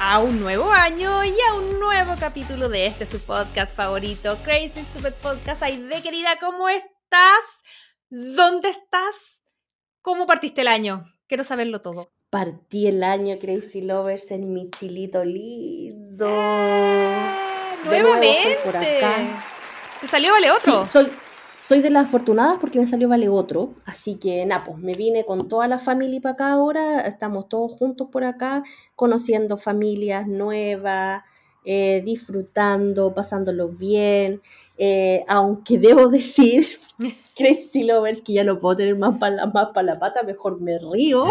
a un nuevo año y a un nuevo capítulo de este su podcast favorito, Crazy Stupid Podcast. Aide, querida, ¿cómo estás? ¿Dónde estás? ¿Cómo partiste el año? Quiero saberlo todo. Partí el año Crazy Lovers en mi chilito lindo. Ah, nuevamente. por acá. ¿Te salió vale otro? Sí, soy, soy de las afortunadas porque me salió vale otro, así que nada, pues me vine con toda la familia para acá ahora, estamos todos juntos por acá, conociendo familias nuevas, eh, disfrutando, pasándolo bien, eh, aunque debo decir, Crazy Lovers, que ya no puedo tener más para más pa la pata, mejor me río.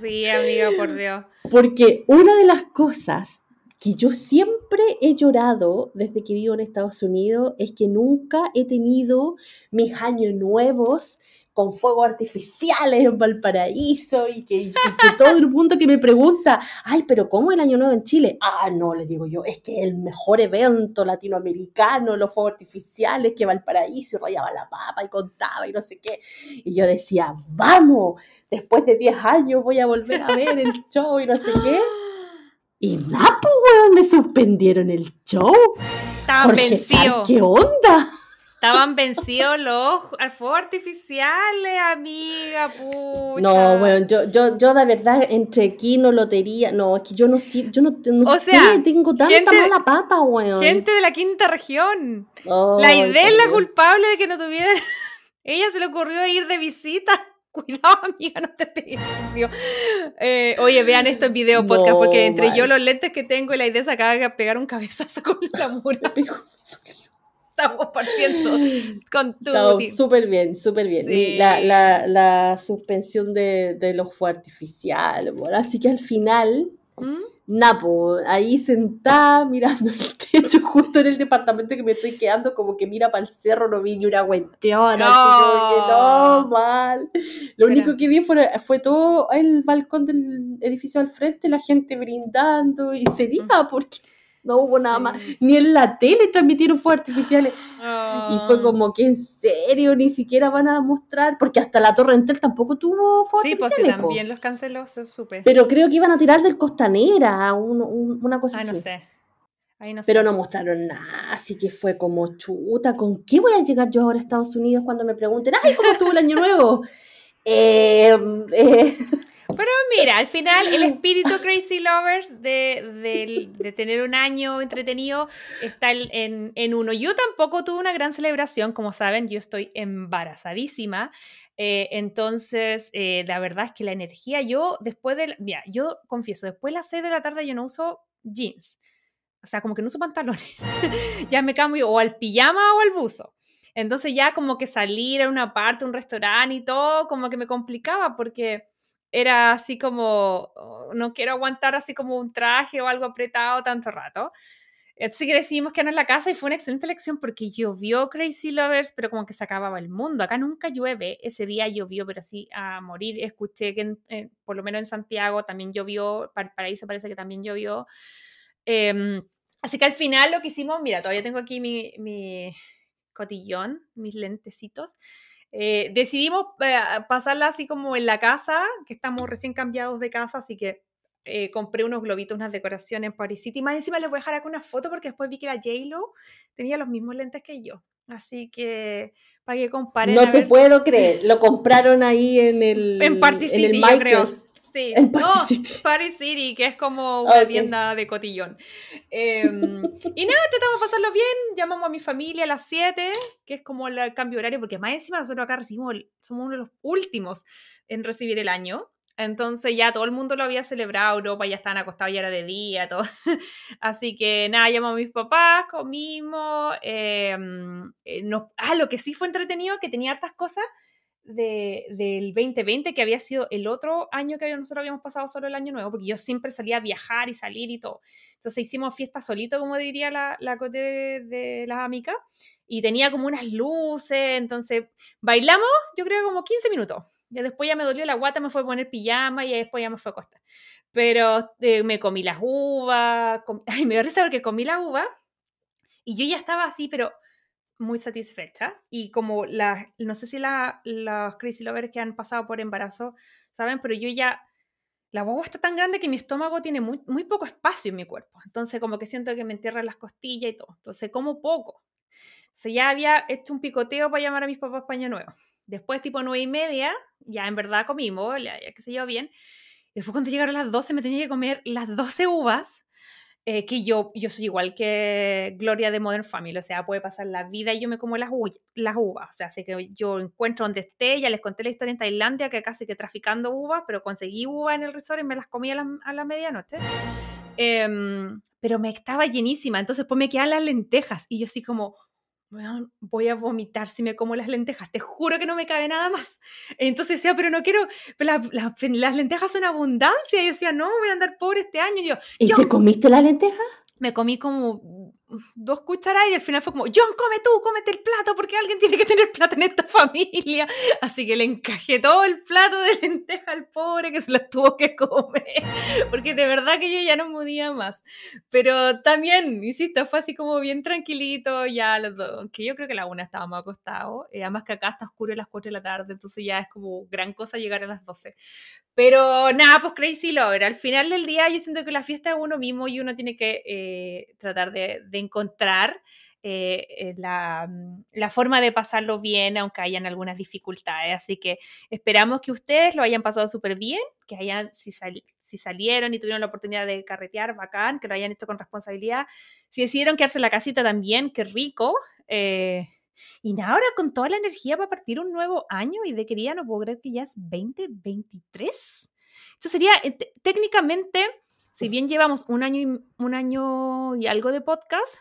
Sí, amiga, por Dios. Porque una de las cosas que yo siempre he llorado desde que vivo en Estados Unidos es que nunca he tenido mis años nuevos con fuegos artificiales en Valparaíso y que, todo el mundo que me pregunta, ay, pero ¿cómo el Año Nuevo en Chile? Ah, no, le digo yo, es que el mejor evento latinoamericano, los fuegos artificiales, que Valparaíso rayaba la papa y contaba y no sé qué. Y yo decía, vamos, después de 10 años voy a volver a ver el show y no sé qué. Y nada, me suspendieron el show. Estaban vencidos. ¿Qué onda? Estaban vencidos los fuegos artificiales, amiga. No, bueno, yo, yo, yo de verdad, entre Kino, lotería, no, es que yo no, yo no, no o sea, sé, tengo tanta mala pata, weón. Gente de la quinta región. la idea es la culpable de que no tuviera... Ella se le ocurrió ir de visita cuidado, amiga, no te pegues. Eh, oye, vean esto en video podcast, porque entre yo los lentes que tengo y la idea se acaba de pegar un cabezazo con la mura. Estamos partiendo con tu. Súper bien, súper bien. La, la, la, suspensión de, de los fue artificial. Así que al final. ¿Mm? Napo, ahí sentada mirando el techo justo en el departamento que me estoy quedando, como que mira para el cerro, no vi ni una cuestión, no. no, mal. Lo único que vi fue, fue todo el balcón del edificio al frente, la gente brindando y sería porque no hubo nada más, ni en la tele transmitieron fuegos artificiales. Y fue como que en serio, ni siquiera van a mostrar, porque hasta la Torre Entel tampoco tuvo fuegos sí, pues artificiales. Sí, pues también los canceló, se supe. Pero creo que iban a tirar del Costanera, una cosa ah, así. no sé. Ahí no Pero no mostraron nada, así que fue como chuta, ¿con qué voy a llegar yo ahora a Estados Unidos cuando me pregunten, ay, ¿cómo estuvo el año nuevo? eh, eh pero mira, al final el espíritu Crazy Lovers de, de, tener un año entretenido está en, en, uno. Yo tampoco tuve una gran celebración, como saben, yo estoy embarazadísima. Eh, entonces, eh, la verdad es que la energía, yo después de, mira, yo confieso, después de las 6 de la tarde yo no uso jeans. O sea, como que no uso pantalones. ya me cambio o al pijama o al buzo. Entonces ya como que salir a una parte, un restaurante y todo, como que me complicaba porque era así como, oh, no quiero aguantar así como un traje o algo apretado tanto rato. Así que decidimos quedarnos en la casa y fue una excelente elección porque llovió Crazy Lovers, pero como que se acababa el mundo. Acá nunca llueve, ese día llovió, pero así a morir. Escuché que eh, por lo menos en Santiago también llovió, Paraíso parece que también llovió. Em, así que al final lo que hicimos, mira, todavía tengo aquí mi, mi cotillón, mis lentecitos. Eh, decidimos eh, pasarla así como en la casa, que estamos recién cambiados de casa, así que eh, compré unos globitos, unas decoraciones en Paris City. Más encima les voy a dejar acá una foto porque después vi que la J-Lo tenía los mismos lentes que yo. Así que para que comparen. No te puedo creer, lo compraron ahí en el. En Party City, yo creo. Sí, en no, Paris City, que es como una tienda de cotillón. Em, y nada, tratamos de pasarlo bien, llamamos a mi familia a las 7, que es como el cambio horario, porque más encima nosotros acá recibimos, somos uno de los últimos en recibir el año. Entonces ya todo el mundo lo había celebrado, Europa ya estaban acostados, ya era de día, todo. Así que nada, llamamos a mis papás, comimos. Em, eh, ah, lo que sí fue entretenido, que tenía hartas cosas del 2020, que había sido el otro año que nosotros habíamos pasado solo el año nuevo, porque yo siempre salía a viajar y salir y todo. Entonces hicimos fiesta solito, como diría la, la cote de, de las amigas, y tenía como unas luces, entonces bailamos, yo creo como 15 minutos. Y después ya me dolió la guata, me fue a poner pijama y después ya me fue a acostar. Pero eh, me comí las uvas, ay, me dio risa porque comí la uva y yo ya estaba así, pero muy satisfecha. Y como la, no sé si la, los crazy lovers que han pasado por embarazo saben, pero yo ya, la guagua está tan grande que mi estómago tiene muy, muy poco espacio en mi cuerpo. Entonces como que siento que me entierran las costillas y todo. Entonces como poco. Entonces ya había hecho un picoteo para llamar a mis papás para nuevo. Después tipo nueve y media, ya en verdad comimos, ya, ya que se yo bien. Después cuando llegaron las 12 me tenía que comer las 12 uvas eh, que yo, yo soy igual que Gloria de Modern Family, o sea, puede pasar la vida y yo me como las, uvas, o sea, así que yo encuentro donde esté, ya les conté la historia en Tailandia, que casi que traficando uvas, pero conseguí uvas en el resort y me las comí a la, medianoche. Em, pero me estaba llenísima, entonces pues me quedan las lentejas y yo así como, voy a vomitar si me como las lentejas, te juro que no me cabe nada más. Entonces decía, pero no quiero, las lentejas son abundancia. Y yo decía, no, voy a andar pobre este año. Y, yo, ¿Y te comiste las lentejas? Me comí como dos cucharadas y al final fue como, John, come tú, cómete el plato, porque alguien tiene que tener plata en esta familia. Así que le encajé todo el plato de lenteja al pobre que se lo tuvo que comer, porque de verdad que yo ya no podía más. Pero también, insisto, fue así como bien tranquilito, ya los dos, que yo creo que la una estábamos acostados, eh, además que acá está oscuro a las 4 de la tarde, entonces ya es como gran cosa llegar a las 12. Pero nada, pues Crazy Lover, al final del día yo siento que la fiesta es uno mismo y uno tiene que eh, tratar de encontrar eh, eh, mm, la, forma de pasarlo bien, aunque hayan algunas dificultades. Así que esperamos que ustedes lo hayan pasado súper bien, que hayan, si, si, salieron y tuvieron la oportunidad de carretear, bacán, que lo hayan hecho con responsabilidad. Si decidieron quedarse en la casita también, qué rico. Eh, y ahora con toda la energía para partir un nuevo año y de quería, no puedo creer que ya es 2023. Esto sería técnicamente, si bien llevamos un año, y, un año y algo de podcast,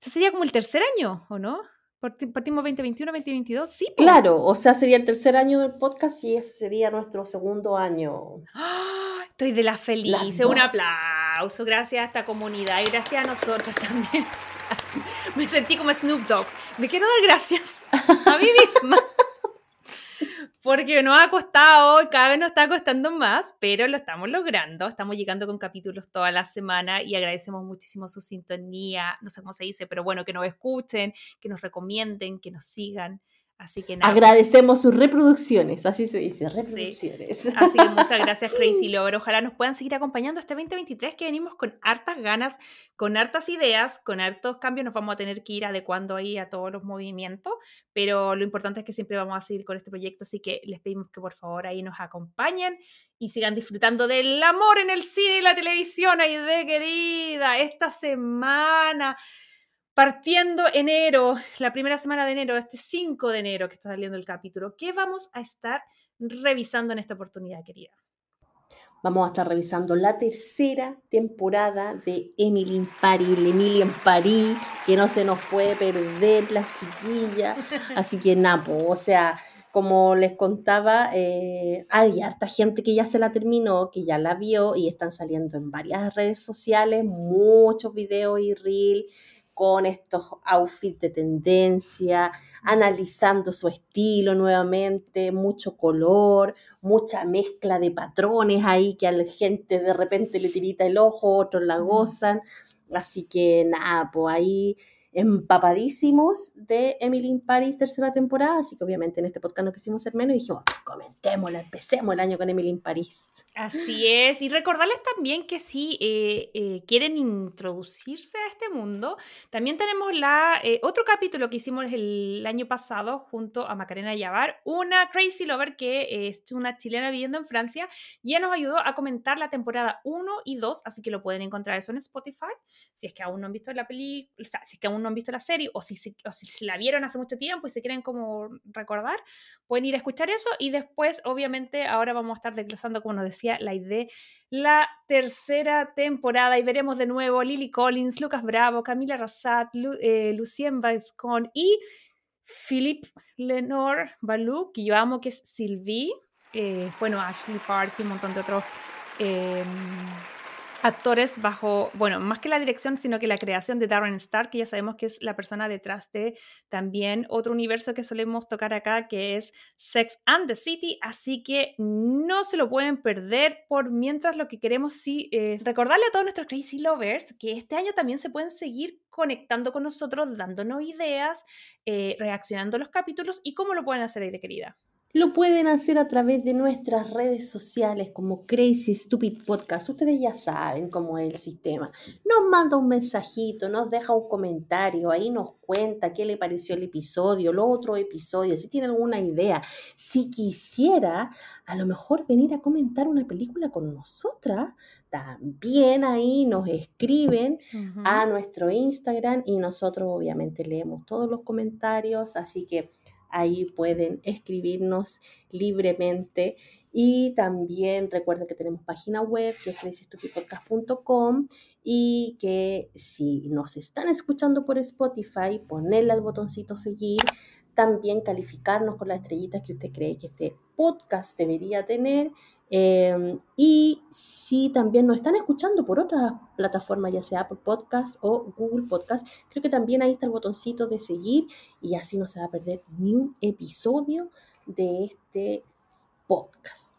ese sería como el tercer año, ¿o no? Partimos 2021, 2022, sí. Claro, o sea, sería el tercer año del podcast y ese sería nuestro segundo año. ¡Ah! Estoy de la feliz. Un aplauso. Gracias a esta comunidad y gracias a nosotros también. Me sentí como Snoop Dogg. Me quiero dar gracias a mí misma porque nos ha costado, cada vez nos está costando más, pero lo estamos logrando. Estamos llegando con capítulos toda la semana y agradecemos muchísimo su sintonía, no sé cómo se dice, pero bueno, que nos escuchen, que nos recomienden, que nos sigan. Así que nada. Agradecemos sus reproducciones, así se dice, reproducciones. Así que muchas gracias, Crazy Lover. Ojalá nos puedan seguir acompañando este 2023 que venimos con hartas ganas, con hartas ideas, con hartos cambios. Nos vamos a tener que ir adecuando ahí a todos los movimientos, pero lo importante es que siempre vamos a seguir con este proyecto, así que les pedimos que por favor ahí nos acompañen y sigan disfrutando del amor en el cine y la televisión. Ay, de querida, esta semana partiendo enero, la primera semana de enero, este 5 de enero que está saliendo el capítulo, ¿qué vamos a estar revisando en esta oportunidad, querida? Vamos a estar revisando la tercera temporada de Emily in Paris, Emily en París, que no se nos puede perder la chiquilla. Así que Napo, o sea, como les contaba, eh, hay harta gente que ya se la terminó, que ya la vio y están saliendo en varias redes sociales muchos videos y reels con estos outfits de tendencia, analizando su estilo nuevamente, mucho color, mucha mezcla de patrones ahí que a la gente de repente le tirita el ojo, otros la gozan. Así que nada, pues ahí empapadísimos de Emily in Paris tercera temporada, así que obviamente en este podcast no quisimos ser menos y dijimos, comentémosla, empecemos el año con Emily in Paris. Así es, y recordarles también que si eh, eh, quieren introducirse a este mundo, también tenemos la, eh, otro capítulo que hicimos el año pasado junto a Macarena Yavar, una Crazy Lover que es una chilena viviendo en Francia, ya nos ayudó a comentar la temporada 1 y 2, así que lo pueden encontrar eso en Spotify, si es que aún no han visto la película, o sea, si es que aún no han visto la serie o si, si, la vieron hace mucho tiempo y se quieren como recordar, pueden ir a escuchar eso. Y después, obviamente, ahora vamos a estar desglosando, como nos decía, la idea, la tercera temporada. Y veremos de nuevo Lily Collins, Lucas Bravo, Camila Rassat, Lu, eh, Lucien Vascon y Philip Lenore Balou, que yo amo, que es Sylvie, eh, bueno, Ashley Park y un montón de otros em, actores bajo, bueno, más que la dirección, sino que la creación de Darren Starr, que ya sabemos que es la persona detrás de también otro universo que solemos tocar acá, que es Sex and the City, así que no se lo pueden perder por mientras lo que queremos sí es recordarle a todos nuestros Crazy Lovers que este año también se pueden seguir conectando con nosotros, dándonos ideas, eh, reaccionando a los capítulos y cómo lo pueden hacer ahí de querida. Lo pueden hacer a través de nuestras redes sociales como Crazy Stupid Podcast. Ustedes ya saben cómo es el sistema. Nos manda un mensajito, nos deja un comentario, ahí nos cuenta qué le pareció el episodio, los otros episodios, si tiene alguna idea. Si quisiera a lo mejor venir a comentar una película con nosotras, también ahí nos escriben a nuestro Instagram y nosotros obviamente leemos todos los comentarios. Así que Ahí pueden escribirnos libremente. Y también recuerden que tenemos página web que es crazystupidpodcast.com y que si nos están escuchando por Spotify, ponerle al botoncito seguir, también calificarnos con las estrellitas que usted cree que este podcast debería tener Em, y si también nos están escuchando por otras plataformas, ya sea Apple Podcast o Google Podcast, creo que también ahí está el botoncito de seguir y así no se va a perder ni un episodio de este podcast.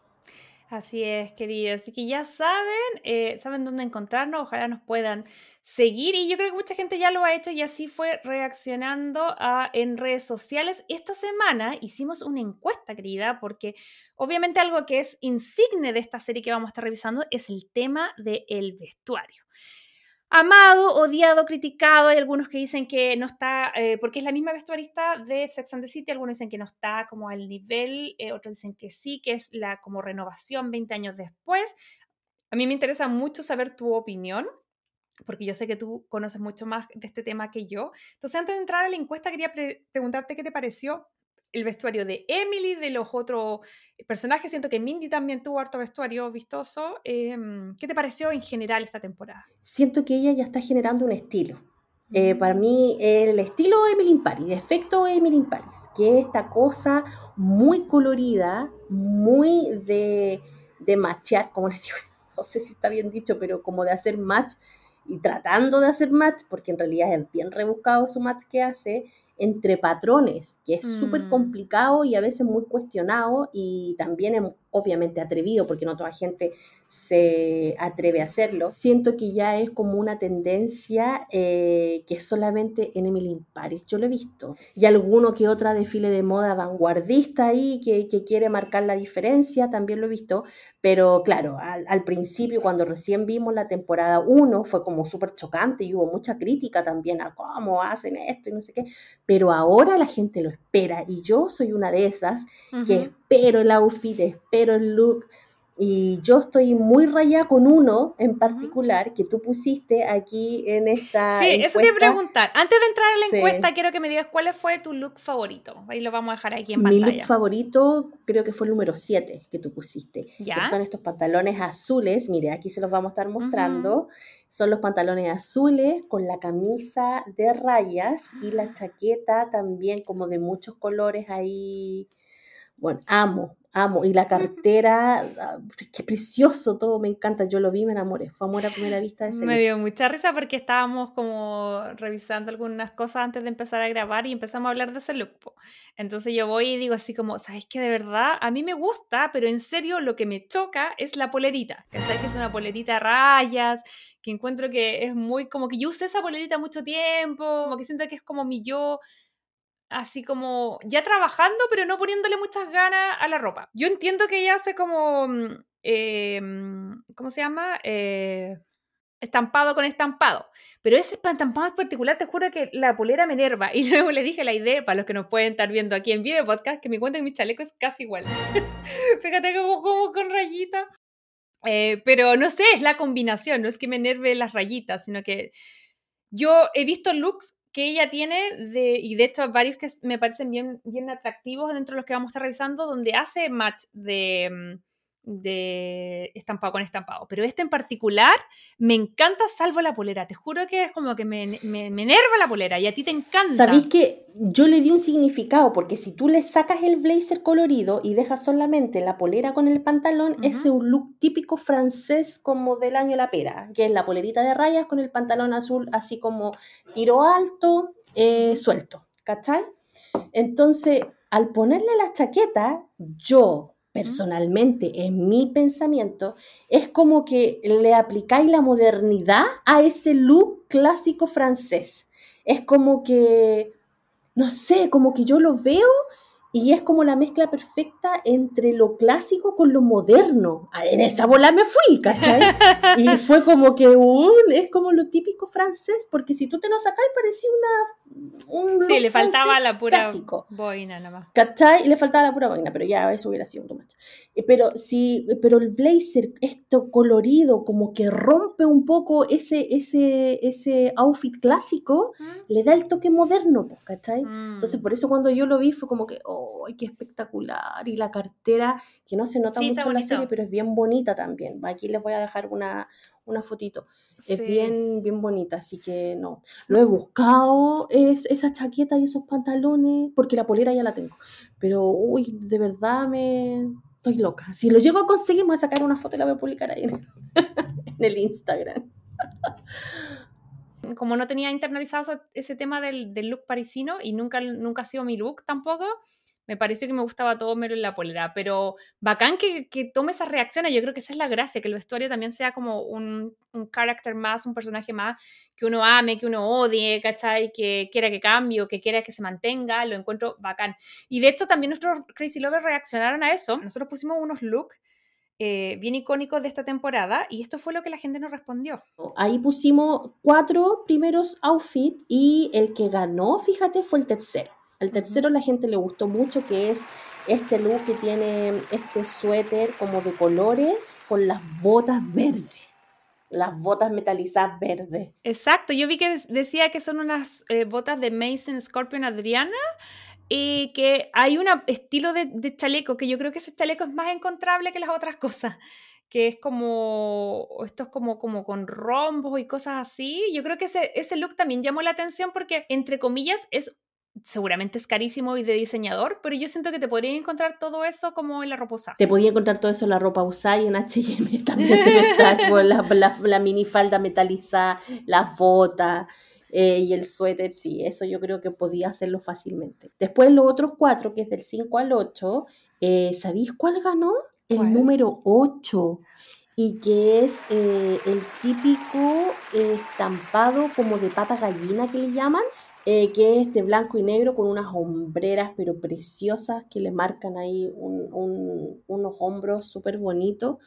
Así es, queridos. Así que ya saben, eh, saben dónde encontrarnos. Ojalá nos puedan seguir. Y yo creo que mucha gente ya lo ha hecho y así fue reaccionando en redes sociales. Esta semana hicimos una encuesta, querida, porque obviamente algo que es insigne de esta serie que vamos a estar revisando es el tema del vestuario amado, odiado, criticado. Hay algunos que dicen que no está, eh, porque es la misma vestuarista de Sex and the City, algunos dicen que no está como al nivel, eh, otros dicen que sí, que es la como renovación 20 años después. A mí me interesa mucho saber tu opinión, porque yo sé que tú conoces mucho más de este tema que yo. Entonces, antes de entrar a la encuesta, quería preguntarte qué te pareció el vestuario de Emily, de los otros personajes. Siento que Mindy también tuvo harto vestuario vistoso. Em, ¿Qué te pareció en general esta temporada? Siento que ella ya está generando un estilo. Eh, para mm. mí, el estilo de Emily in Paris, de efecto Emily in Paris, que es esta cosa muy colorida, muy de, de matchear, como les digo, no sé si está bien dicho, pero como de hacer match y tratando de hacer match, porque en realidad es bien rebuscado su match que hace, entre patrones, que es súper mm. complicado y a veces muy cuestionado y también es obviamente atrevido, porque no toda gente se atreve a hacerlo. Siento que ya es como una tendencia eh, que es solamente en Emily in Paris, yo lo he visto. Y alguno que otra desfile de moda vanguardista ahí que, que quiere marcar la diferencia, también lo he visto, pero claro, al, principio, cuando recién vimos la temporada 1, fue como súper chocante y hubo mucha crítica también a cómo hacen esto y no sé qué. Pero ahora la gente lo espera y yo soy una de esas que espero el outfit, espero el look. Y yo estoy muy rayada con uno en particular que tú pusiste aquí en esta. Sí, eso te voy a preguntar. Antes de entrar a la encuesta, quiero que me digas cuál fue tu look favorito. Ahí lo vamos a dejar aquí en pantalla. Mi look favorito creo que fue el número 7 que tú pusiste. Que son estos pantalones azules. Mire, aquí se los vamos a estar mostrando. Son los pantalones azules con la camisa de rayas y la chaqueta también como de muchos colores ahí. Bueno, amo, amo. Y la cartera, ah, qué precioso todo, me encanta. Yo lo vi, me enamoré. Fue amor a primera vista de ese Me dio mucha risa porque estábamos como revisando algunas cosas antes de empezar a grabar y empezamos a hablar de ese look. Entonces yo voy y digo así como, ¿sabes qué? De verdad, a mí me gusta, pero en serio lo que me choca es la polerita. Que que es una polerita a rayas, que encuentro que es muy como que yo usé esa polerita mucho tiempo, como que siento que es como mi yo así como ya trabajando, pero no poniéndole muchas ganas a la ropa. Yo entiendo que ella hace como, mm, em, ¿cómo se llama? Eh, estampado con estampado. Pero ese estampado en particular, te juro que la polera me enerva. Y luego le dije la idea, para los que nos pueden estar viendo aquí en video podcast, que mi cuenta en mi chaleco es casi igual. Fíjate como, como con rayita. Eh, pero no sé, es la combinación, no es que me enerve las rayitas, sino que yo he visto looks que ella tiene, de, y de hecho varios que me parecen bien, bien atractivos dentro de los que vamos a estar revisando, donde hace match de, mm, de estampado con estampado. Pero este en particular me encanta salvo la polera. Te juro que es como que me, me, enerva la polera y a ti te encanta. Sabéis que yo le di un significado porque si tú le sacas el blazer colorido y dejas solamente la polera con el pantalón, ese es un look típico francés como del año la pera, que es la polerita de rayas con el pantalón azul así como tiro alto, eh, suelto. ¿Cachai? Entonces, al ponerle la chaqueta, yo personalmente, en mi pensamiento, es como que le aplicáis la modernidad a ese look clásico francés. Es como que, no sé, como que yo lo veo y es como la mezcla perfecta entre lo clásico con lo moderno. Ah, en esa bola me fui, ¿cachai? Y fue como que un, es como lo típico francés, porque si tú te lo sacas parecía una, un Sí, le faltaba la pura boina nada más. ¿Cachai? Y le faltaba la pura boina, pero ya eso hubiera sido un mucho. Eh, pero, sí, pero el blazer, esto colorido, como que rompe un poco ese, ese, ese outfit clásico, le da el toque moderno, ¿cachai? Entonces, mm. por eso cuando yo lo vi fue como que... Oh, ¡ay, qué espectacular! Y la cartera, que no se nota mucho en la serie, pero es bien bonita también. Aquí les voy a dejar una, una fotito. Es bien, bien bonita, así que no. Lo he buscado, es esa chaqueta y esos pantalones, porque la polera ya la tengo. Pero, uy, de verdad me... Estoy loca. Si lo llego a conseguir, me voy a sacar una foto y la voy a publicar ahí en, el Instagram como no tenía internalizado ese tema del, del, look parisino y nunca, nunca ha sido mi look tampoco, me pareció que me gustaba todo menos en la polera, pero bacán que, tome esas reacciones, yo creo que esa es la gracia, que el vestuario también sea como un, un carácter más, un personaje más, que uno ame, que uno odie, ¿cachai? Que quiera que cambie o que quiera que se mantenga, lo encuentro bacán. Y de hecho también nuestros Crazy Lovers reaccionaron a eso, nosotros pusimos unos looks eh, bien icónicos de esta temporada y esto fue lo que la gente nos respondió. Ahí pusimos cuatro primeros outfits y el que ganó, fíjate, fue el tercero. Al tercero la gente le gustó mucho, que es este look que tiene este suéter como de colores con las botas verdes. Las botas metalizadas verdes. Exacto, yo vi que decía que son unas eh, botas de Mason Scorpion Adriana y que hay un estilo de, chaleco que yo creo que ese chaleco es más encontrable que las otras cosas que es como, esto es como, como con rombos y cosas así. Yo creo que ese, ese look también llamó la atención porque, entre comillas, es seguramente es carísimo y de diseñador, pero yo siento que te podría encontrar todo eso como en la ropa usada. Te podría encontrar todo eso en la ropa usada y en H&M también con la, la, la minifalda metalizada, las botas eh, y el suéter, sí, eso yo creo que podía hacerlo fácilmente. Después los otros cuatro, que es del 5 al 8, eh, ¿sabéis cuál ganó? El número 8 y que es eh, el típico estampado como de pata gallina que le llaman, eh, que es este blanco y negro con unas hombreras pero preciosas que le marcan ahí unos hombros súper bonitos.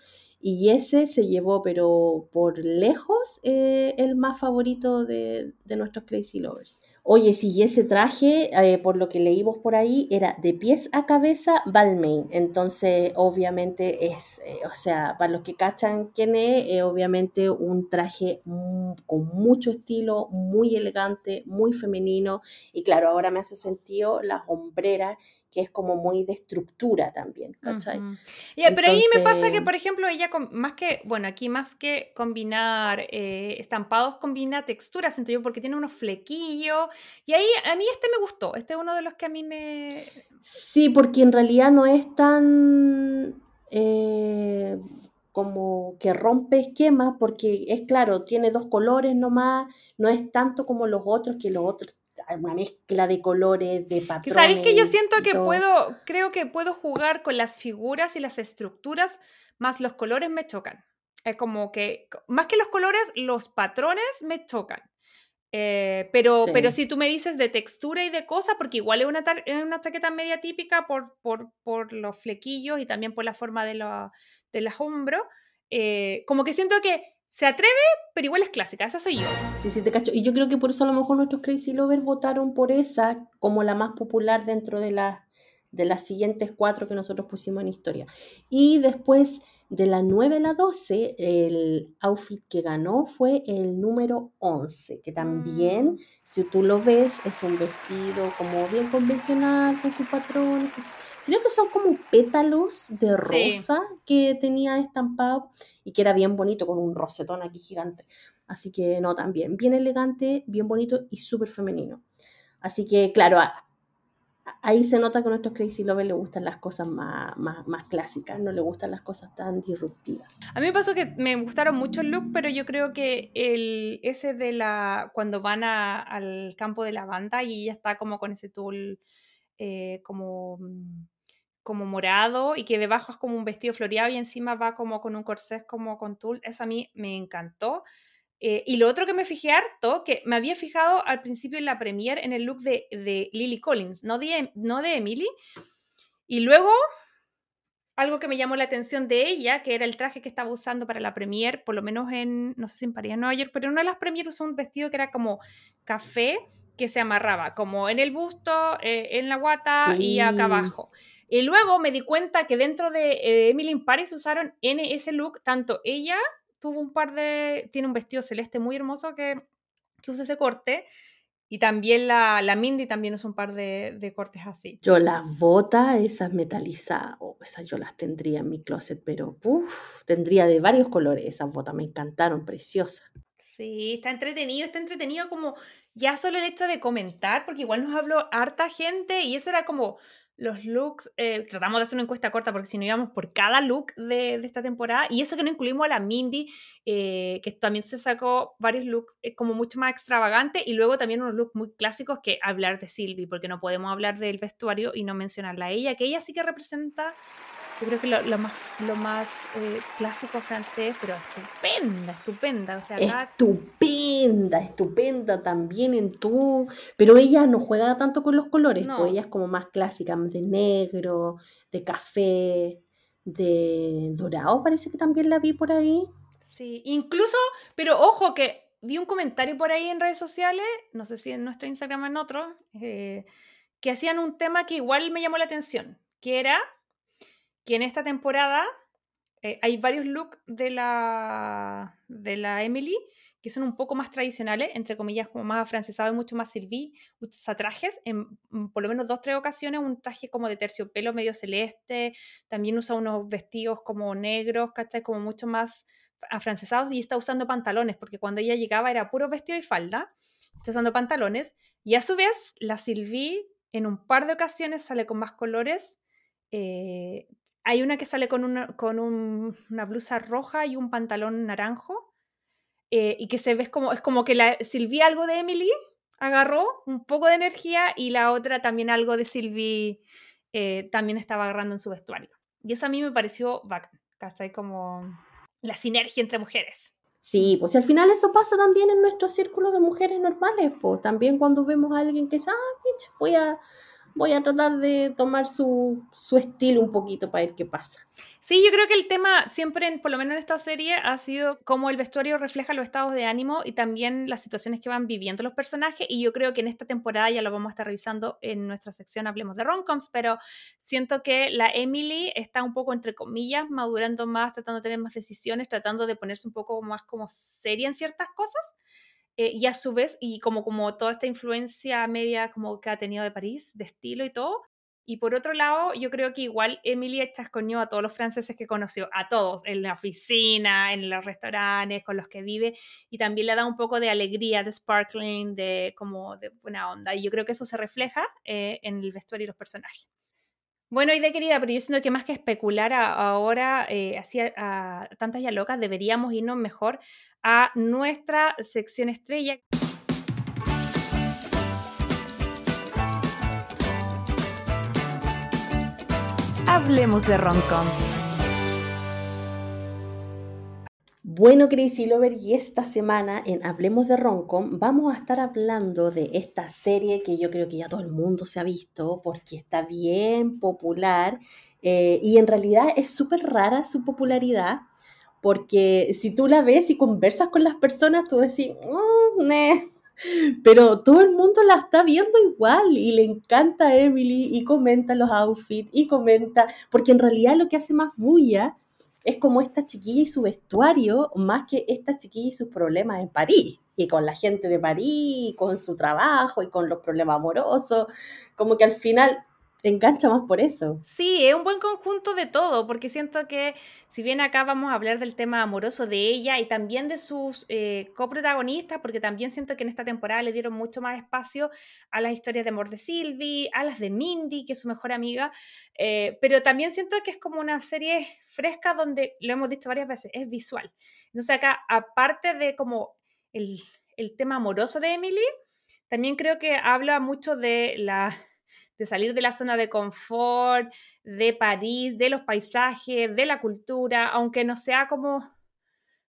Y ese se llevó, pero por lejos, eh, el más favorito de, de nuestros Crazy Lovers. Oye, sí, ese traje, eh, por lo que leímos por ahí, era de pies a cabeza Balmain. Entonces, obviamente es, eh, o sea, para los que cachan quién es, obviamente un traje mm, con mucho estilo, muy elegante, muy femenino. Y claro, ahora me hace sentido las hombreras que es como muy de estructura también, ¿cachai? pero a mí me pasa que, por ejemplo, ella, más que, bueno, aquí más que combinar eh, estampados, combina texturas, siento yo, porque tiene unos flequillos, y ahí a mí este me gustó, este es uno de los que a mí me... Sí, porque en realidad no es tan... Eh, como que rompe esquemas, porque es claro, tiene dos colores nomás, no es tanto como los otros, que los otros una mezcla de colores, de patrones. ¿Sabéis que yo siento que puedo, creo que puedo jugar con las figuras y las estructuras, más los colores me chocan. Es como que, más que los colores, los patrones me chocan. Eh, pero, pero si tú me dices de textura y de cosas, porque igual es una, una chaqueta media típica por, por, por, los flequillos y también por la forma de, la, de los hombros, eh, como que siento que se atreve, pero igual es clásica, esa soy yo. Sí, sí, te cacho. Y yo creo que por eso a lo mejor nuestros Crazy Lovers votaron por esa como la más popular dentro de, la, de las siguientes cuatro que nosotros pusimos en historia. Y después de la 9 a la 12, el outfit que ganó fue el número 11, que también, Mm. si tú lo ves, es un vestido como bien convencional, con su patrón. Creo que son como pétalos de rosa que tenía estampado y que era bien bonito, con un rosetón aquí gigante. Así que no, también, bien elegante, bien bonito y súper femenino. Así que, claro, a- ahí se nota que a nuestros Crazy Lovers le gustan las cosas más, más, más clásicas, no le gustan las cosas tan disruptivas. A mí me pasó que me gustaron mucho el look, pero yo creo que el, ese de la. cuando van a- al campo de la banda y ella está como con ese tul eh, como, mm, como morado y que debajo es como un vestido floreado y encima va como con un corsé como con tul, eso a mí me encantó. Eh, y lo otro que me fijé harto, que me había fijado al principio en la premiere en el look de, de Lily Collins, no de, no de Emily. Y luego algo que me llamó la atención de ella, que era el traje que estaba usando para la premiere, por lo menos en, no sé si en París, en Nueva York, pero en una de las premieres usó un vestido que era como café que se amarraba, como en el busto, eh, en la guata y acá abajo. Y luego me di cuenta que dentro de eh, Emily in Paris usaron en ese look, tanto ella tuvo un par de, tiene un vestido celeste muy hermoso que, que usa ese corte, y también la, la Mindy también usa un par de, de cortes así. Yo las botas, esas metalizadas, oh, esas yo las tendría en mi closet, pero uff, tendría de varios colores esas botas, me encantaron, preciosas. Sí, está entretenido, está entretenido como ya solo el hecho de comentar, porque igual nos habló harta gente y eso era como los looks, eh, tratamos de hacer una encuesta corta porque si no íbamos por cada look de, de esta temporada y eso que no incluimos a la Mindy, eh, que también se sacó varios looks eh, como mucho más extravagantes y luego también unos looks muy clásicos que hablar de Sylvie, porque no podemos hablar del vestuario y no mencionarla a ella, que ella sí que representa yo creo que lo, lo más, lo más eh, clásico francés, pero estupenda, estupenda. O sea, acá Estupenda, estupenda también en tú, pero ella no juega tanto con los colores, No. pues ella es como más clásica, de negro, de café, de dorado, parece que también la vi por ahí. Sí, incluso, pero ojo que vi un comentario por ahí en redes sociales, no sé si en nuestro Instagram o en otro, eh, que hacían un tema que igual me llamó la atención, que era que en esta temporada eh, hay varios looks de la, de la Emily que son un poco más tradicionales, entre comillas, como más afrancesados y mucho más Sylvie, usa trajes, en mm, por lo menos dos, tres ocasiones, un traje como de terciopelo medio celeste, también usa unos vestidos como negros, ¿cachai? Como mucho más afrancesados y está usando pantalones, porque cuando ella llegaba era puro vestido y falda, está usando pantalones, y a su vez la Sylvie en un par de ocasiones sale con más colores, eh, hay una que sale con, una, con un, una blusa roja y un pantalón naranjo, eh, y que se ve como, es como que la Sylvie algo de Emily agarró un poco de energía y la otra también algo de Sylvie eh, también estaba agarrando en su vestuario. Y eso a mí me pareció bacán, ¿cachai? Como la sinergia entre mujeres. Sí, pues al final eso pasa también en nuestro círculo de mujeres normales, pues también cuando vemos a alguien que dice, ah, voy a, voy a tratar de tomar su, su estilo un poquito para ver qué pasa. Sí, yo creo que el tema siempre, en- por lo menos en esta serie, ha sido cómo el vestuario refleja los estados de ánimo y también las situaciones que van viviendo los personajes. Y yo creo que en esta temporada ya lo vamos a estar revisando en nuestra sección Hablemos de Romcoms, pero siento que la Emily está un poco, entre comillas, madurando más, tratando de tener más decisiones, tratando de ponerse un poco más como seria en ciertas cosas. Eh, y a su vez, y como, como toda esta influencia media como que ha tenido de París, de estilo y todo. Y por otro lado, yo creo que igual Emily chascoñó a todos los franceses que conoció, a todos, en la oficina, en los restaurantes, con los que vive, y también le da un poco de alegría, de sparkling, de como de buena onda. Y yo creo que eso se refleja eh, en el vestuario y los personajes. Bueno, idea querida, pero yo siento que más que especular ahora eh, así a tantas ya locas, deberíamos irnos mejor a nuestra sección estrella. Hablemos de Roncom. Bueno, Crazy Lover, y esta semana en Hablemos de Roncom vamos a estar hablando de esta serie que yo creo que ya todo el mundo se ha visto porque está bien popular eh, y en realidad es súper rara su popularidad porque si tú la ves y conversas con las personas, tú decís, "Mm, ne, pero todo el mundo la está viendo igual y le encanta a Emily y comenta los outfits y comenta, porque en realidad lo que hace más bulla es como esta chiquilla y su vestuario, más que esta chiquilla y sus problemas en París, y con la gente de París, y con su trabajo y con los problemas amorosos, como que al final engancha más por eso. Sí, es un buen conjunto de todo, porque siento que si bien acá vamos a hablar del tema amoroso de ella y también de sus eh, coprotagonistas, porque también siento que en esta temporada le dieron mucho más espacio a las historias de amor de Sylvie, a las de Mindy, que es su mejor amiga, eh, pero también siento que es como una serie fresca donde, lo hemos dicho varias veces, es visual. Entonces acá, aparte de como el, el tema amoroso de Emily, también creo que habla mucho de la de salir de la zona de confort, de París, de los paisajes, de la cultura, aunque no sea como,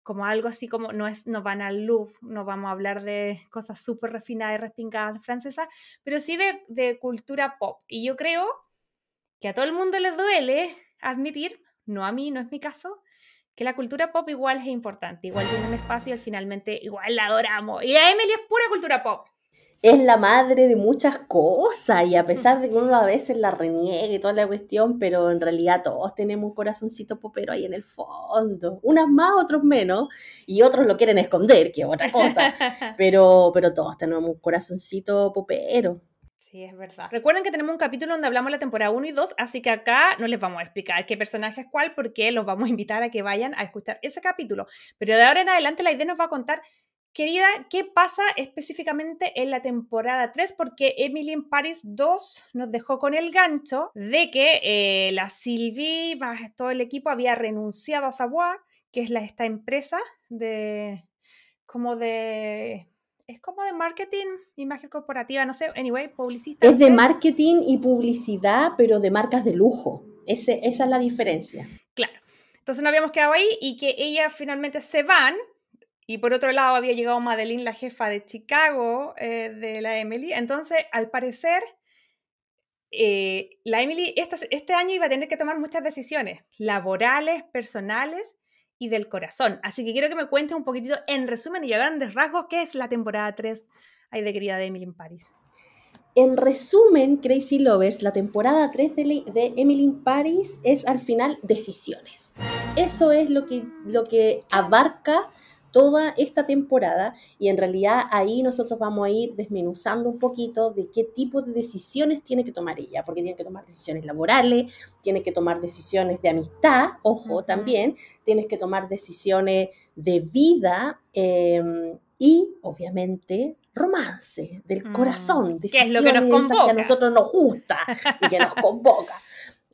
como algo así como, no, es, no van al Louvre, no vamos a hablar de cosas súper refinadas y respingadas francesas, pero sí de, de cultura pop. Y yo creo que a todo el mundo le duele admitir, no a mí, no es mi caso, que la cultura pop igual es importante, igual tiene un espacio y finalmente igual la adoramos. Y a Emily es pura cultura pop es la madre de muchas cosas y a pesar de que uno a veces la reniegue y toda la cuestión, pero en realidad todos tenemos un corazoncito popero ahí en el fondo, unas más, otros menos, y otros lo quieren esconder, que es otra cosa, pero, pero todos tenemos un corazoncito popero. Sí, es verdad. Recuerden que tenemos un capítulo donde hablamos la temporada 1 y 2, así que acá no les vamos a explicar qué personaje es cuál, porque los vamos a invitar a que vayan a escuchar ese capítulo. Pero de ahora en adelante la idea nos va a contar Querida, ¿qué pasa específicamente en la temporada 3? Porque Emily in Paris 2 nos dejó con el gancho de que eh, la Sylvie, más todo el equipo, había renunciado a Savoie, que es la, esta empresa de. como de. Es como de marketing, imagen corporativa, no sé, anyway, publicista. Es de marketing y publicidad, pero de marcas de lujo. esa es la diferencia. Claro. Entonces nos habíamos quedado ahí y que ellas finalmente se van y por otro lado había llegado Madeline, la jefa de Chicago eh, de la Emily. Entonces, al parecer, eh, la Emily este año iba a tener que tomar muchas decisiones laborales, personales y del corazón. Así que quiero que me cuentes un poquitito, en resumen y a grandes rasgos, qué es la temporada 3 ahí de querida Emily en Paris. En resumen, Crazy Lovers, la temporada 3 de, de, Emily in Paris es al final decisiones. Eso es lo que, lo que abarca toda esta temporada y en realidad ahí nosotros vamos a ir desmenuzando un poquito de qué tipo de decisiones tiene que tomar ella, porque tiene que tomar decisiones laborales, tiene que tomar decisiones de amistad, ojo, también, tienes que tomar decisiones de vida em, y obviamente romance del mm, corazón, decisiones es lo que, nos que a nosotros nos gusta y que nos convoca.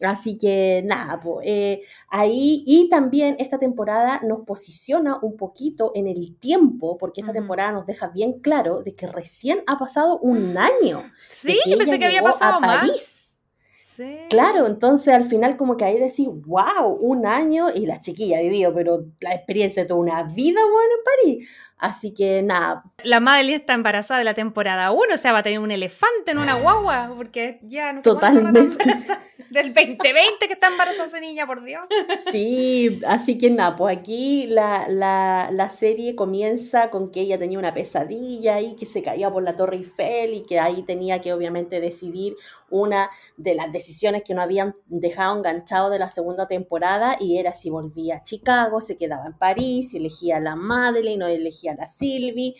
Así que nada, pues, ahí y también esta temporada nos posiciona un poquito en el tiempo, porque esta temporada nos deja bien claro de que recién ha pasado un año. Sí, pensé que había pasado a París. Claro, entonces al final como que ahí decís, wow, un año y la chiquilla ha vivido, pero la experiencia de toda una vida, bueno, en París. Así que nada. La Madeline está embarazada de la temporada 1, o sea, va a tener un elefante en una guagua, porque ya no sé Totalmente. Del 2020 que está embarazada esa niña, por Dios. Sí, así que nada, pues aquí la, la, la, serie comienza con que ella tenía una pesadilla y que se caía por la Torre Eiffel y que ahí tenía que obviamente decidir una de las decisiones que no habían dejado enganchado de la segunda temporada y era si volvía a Chicago, se quedaba en París, si elegía a la Madeline o elegía a la Silvi,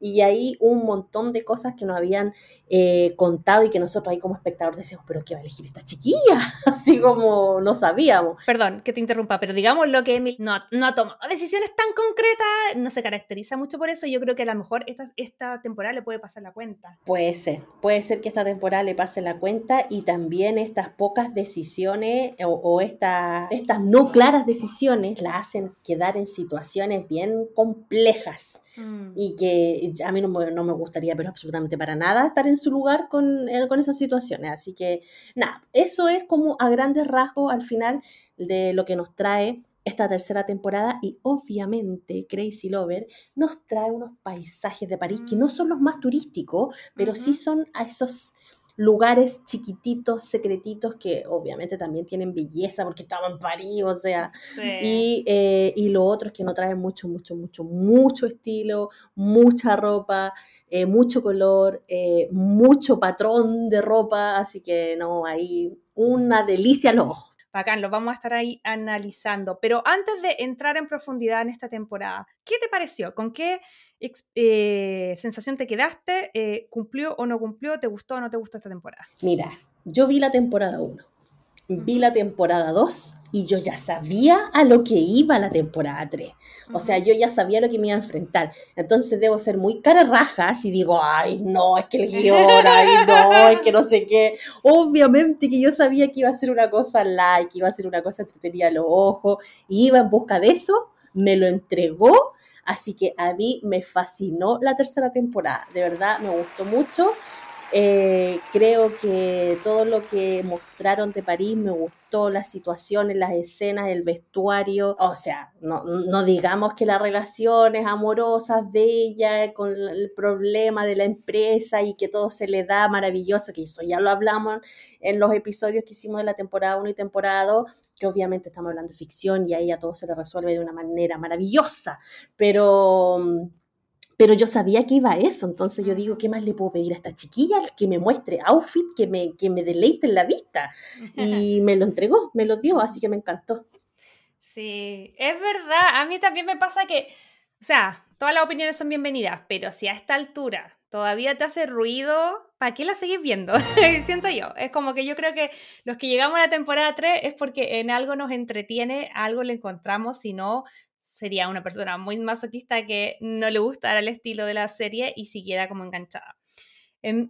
y ahí un montón de cosas que nos habían eh, contado y que nosotros ahí como espectador decíamos, pero ¿qué va a elegir esta chiquilla? Así como no sabíamos. Perdón que te interrumpa, pero digamos lo que Emily no, no ha tomado decisiones tan concretas, no se caracteriza mucho por eso. Yo creo que a lo mejor esta, esta temporada le puede pasar la cuenta. Puede ser, puede ser que esta temporada le pase la cuenta y también estas pocas decisiones o, estas no claras decisiones la hacen quedar en situaciones bien complejas mm. y que a mí no no me gustaría, pero absolutamente para nada, estar en su lugar con, eh, con esas situaciones. Así que, nada, eso es como a grandes rasgos al final de lo que nos trae esta tercera temporada y obviamente Crazy Lover nos trae unos paisajes de París que no son los más turísticos, pero sí son a esos lugares chiquititos, secretitos, que obviamente también tienen belleza porque estamos en París, o sea, y, eh, y, lo otro es que nos trae mucho, mucho, mucho, mucho estilo, mucha ropa, eh, mucho color, eh, mucho patrón de ropa, así que no, ahí una delicia los ojos. Bacán, lo vamos a estar ahí analizando. Pero antes de entrar en profundidad en esta temporada, ¿qué te pareció? ¿Con qué eh, sensación te quedaste? ¿Cumplió o no cumplió? ¿Te gustó o no te gustó esta temporada? Mira, yo vi la temporada 1 vi la temporada 2 y yo ya sabía a lo que iba la temporada 3. O sea, yo ya sabía lo que me iba a enfrentar. Entonces debo ser muy cara raja si digo, ay, no, es que el guion, ay, no, es que no sé qué. Obviamente que yo sabía que iba a ser una cosa like, que iba a ser una cosa entretenida a los ojos, y iba en busca de eso, me lo entregó. Así que a mí me fascinó la tercera temporada. De verdad, me gustó mucho. Eh, creo que todo lo que mostraron de París me gustó, las situaciones, las escenas, el vestuario. O sea, no, no digamos que las relaciones amorosas de ella con el problema de la empresa y que todo se le da maravilloso, que eso ya lo hablamos en los episodios que hicimos de la temporada 1 y temporada 2, que obviamente estamos hablando de ficción y ahí a todo se le resuelve de una manera maravillosa. Pero pero yo sabía que iba a eso, entonces yo digo, ¿qué más le puedo pedir a esta chiquilla? Que me muestre outfit, que me, que me deleite en la vista. Y me lo entregó, me lo dio, así que me encantó. Sí, es verdad, a mí también me pasa que, o sea, todas las opiniones son bienvenidas, pero si a esta altura todavía te hace ruido, ¿para qué la seguís viendo? Siento yo. Es como que yo creo que los que llegamos a la temporada 3 es porque en algo nos entretiene, algo le encontramos, si no, sería una persona muy masoquista que no le gustara el estilo de la serie y siguiera como enganchada. En,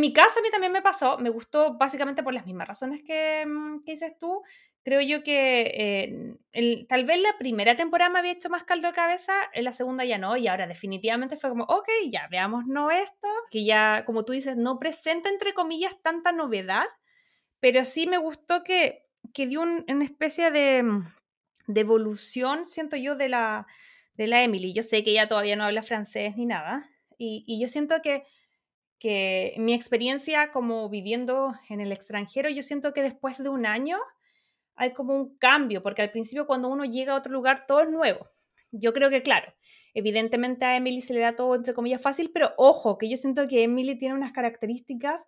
mi caso, a mí también me pasó, me gustó básicamente por las mismas razones que, mm, dices tú. Creo yo que eh, tal vez la primera temporada me había hecho más caldo de cabeza, en la segunda ya no, y ahora definitivamente fue como, ok, ya veamos no esto, que ya, como tú dices, no presenta entre comillas tanta novedad, pero sí me gustó que, que dio una especie de, mm, de evolución, siento yo, de la, de la Emily. Yo sé que ella todavía no habla francés ni nada, y, yo siento que, que mi experiencia como viviendo en el extranjero, yo siento que después de un año hay como un cambio, porque al principio cuando uno llega a otro lugar todo es nuevo. Yo creo que, claro, evidentemente a Emily se le da todo entre comillas fácil, pero ojo, que yo siento que Emily tiene unas características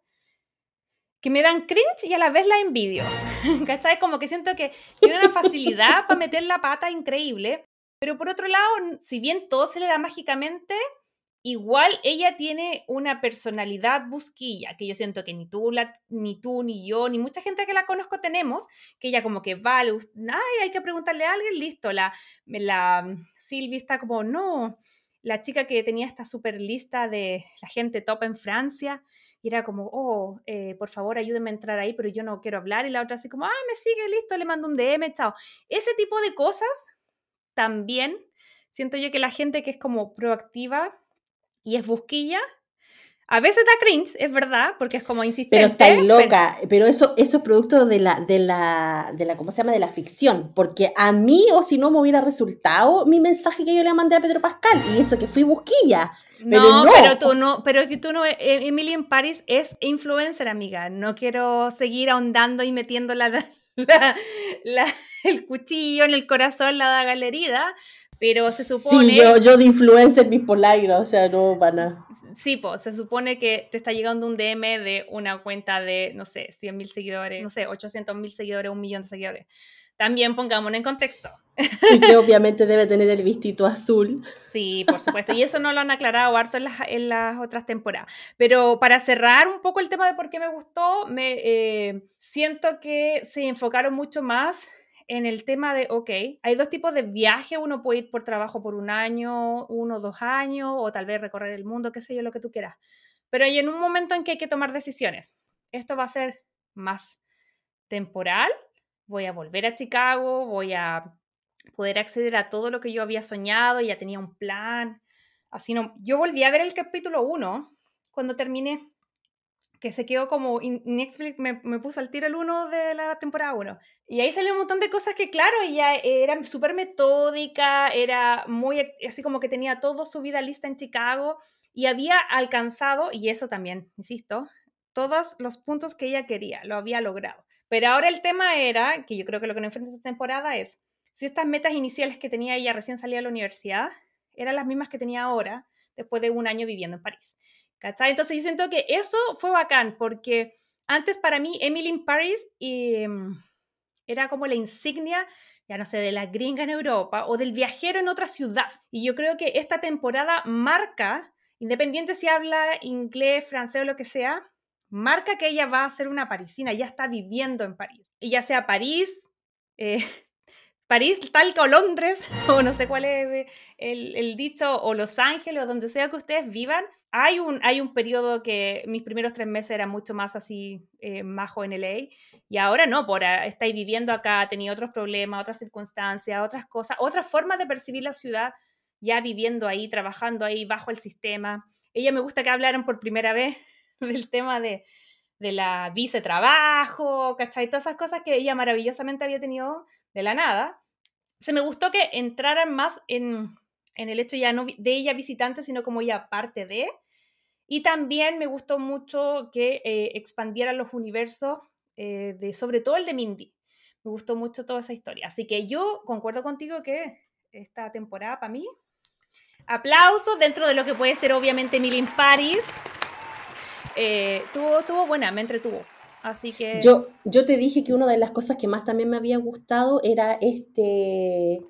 que me dan cringe y a la vez la envidio. ¿Cachai? Como que siento que tiene una facilidad para meter la pata increíble, pero por otro lado, si bien todo se le da mágicamente, igual ella tiene una personalidad busquilla, que yo siento que ni tú, ni tú, ni yo, ni mucha gente que la conozco tenemos, que ella como que vale, ay, hay que preguntarle a alguien, listo, la, la mm, Silvia está como, no, la chica que tenía esta super lista de la gente top en Francia, y era como, oh, eh, por favor, ayúdenme a entrar ahí, pero yo no quiero hablar. Y la otra así como, ah, me sigue, listo, le mando un DM, chao. Ese tipo de cosas también siento yo que la gente que es como proactiva y es busquilla, a veces da cringe, es verdad, porque es como insistente. Pero está loca, pero, eso, eso es producto de la, de la, de la, ¿cómo se llama? De la ficción, porque a mí o si no me hubiera resultado mi mensaje que yo le mandé a Pedro Pascal, y eso que fui busquilla. no, pero tú no, pero que tú no, eh, Emily en Paris es influencer, amiga. No quiero seguir ahondando y metiendo la, la, el cuchillo en el corazón, la daga herida, pero se supone... Sí, yo, yo de influencer bipolar, o sea, no van a... Sí, pues se supone que te está llegando un DM de una cuenta de, no sé, 100 mil seguidores, no sé, 800 mil seguidores, un millón de seguidores. También pongámonos en contexto. Y que obviamente debe tener el vistito azul. Sí, por supuesto. Y eso no lo han aclarado harto en las, en las otras temporadas. Pero para cerrar un poco el tema de por qué me gustó, me eh, siento que se enfocaron mucho más en el tema de, ok, hay dos tipos de viaje, uno puede ir por trabajo por un año, uno, dos años, o tal vez recorrer el mundo, qué sé yo, lo que tú quieras. Pero hay en un momento en que hay que tomar decisiones. Esto va a ser más temporal, voy a volver a Chicago, voy a poder acceder a todo lo que yo había soñado, ya tenía un plan. Así no, yo volví a ver el capítulo 1 cuando terminé que se quedó como me, me, puso al tiro el uno de la temporada 1. Y ahí salió un montón de cosas que, claro, ella era súper metódica, era muy, así como que tenía toda su vida lista en Chicago y había alcanzado, y eso también, insisto, todos los puntos que ella quería, lo había logrado. Pero ahora el tema era, que yo creo que lo que nos enfrenta esta temporada es, si estas metas iniciales que tenía ella recién salida de la universidad eran las mismas que tenía ahora, después de un año viviendo en París. ¿Cachai? Entonces yo siento que eso fue bacán porque antes para mí Emily in Paris em, era como la insignia, ya no sé, de la gringa en Europa o del viajero en otra ciudad. Y yo creo que esta temporada marca, independiente si habla inglés, francés o lo que sea, marca que ella va a ser una parisina, ya está viviendo en París. Y ya sea París, eh, París, tal o Londres, o no sé cuál es el, el, dicho, o Los Ángeles, o donde sea que ustedes vivan, hay un, hay un periodo que mis primeros tres meses eran mucho más así, eh, majo en LA, y ahora no, por estáis viviendo acá, tenía otros problemas, otras circunstancias, otras cosas, otras formas de percibir la ciudad, ya viviendo ahí, trabajando ahí, bajo el sistema. Ella me gusta que hablaran por primera vez del tema de, de la vice trabajo, ¿cachai? Todas esas cosas que ella maravillosamente había tenido de la nada. Se me gustó que entraran más en, en el hecho ya no de ella visitante, sino como ella parte de. Y también me gustó mucho que eh, expandieran los universos, eh, de, sobre todo el de Mindy. Me gustó mucho toda esa historia. Así que yo concuerdo contigo que esta temporada para mí, aplausos dentro de lo que puede ser obviamente Emily in Paris. Eh, tuvo, tuvo buena, me entretuvo. Así que... Yo, yo te dije que una de las cosas que más también me había gustado era este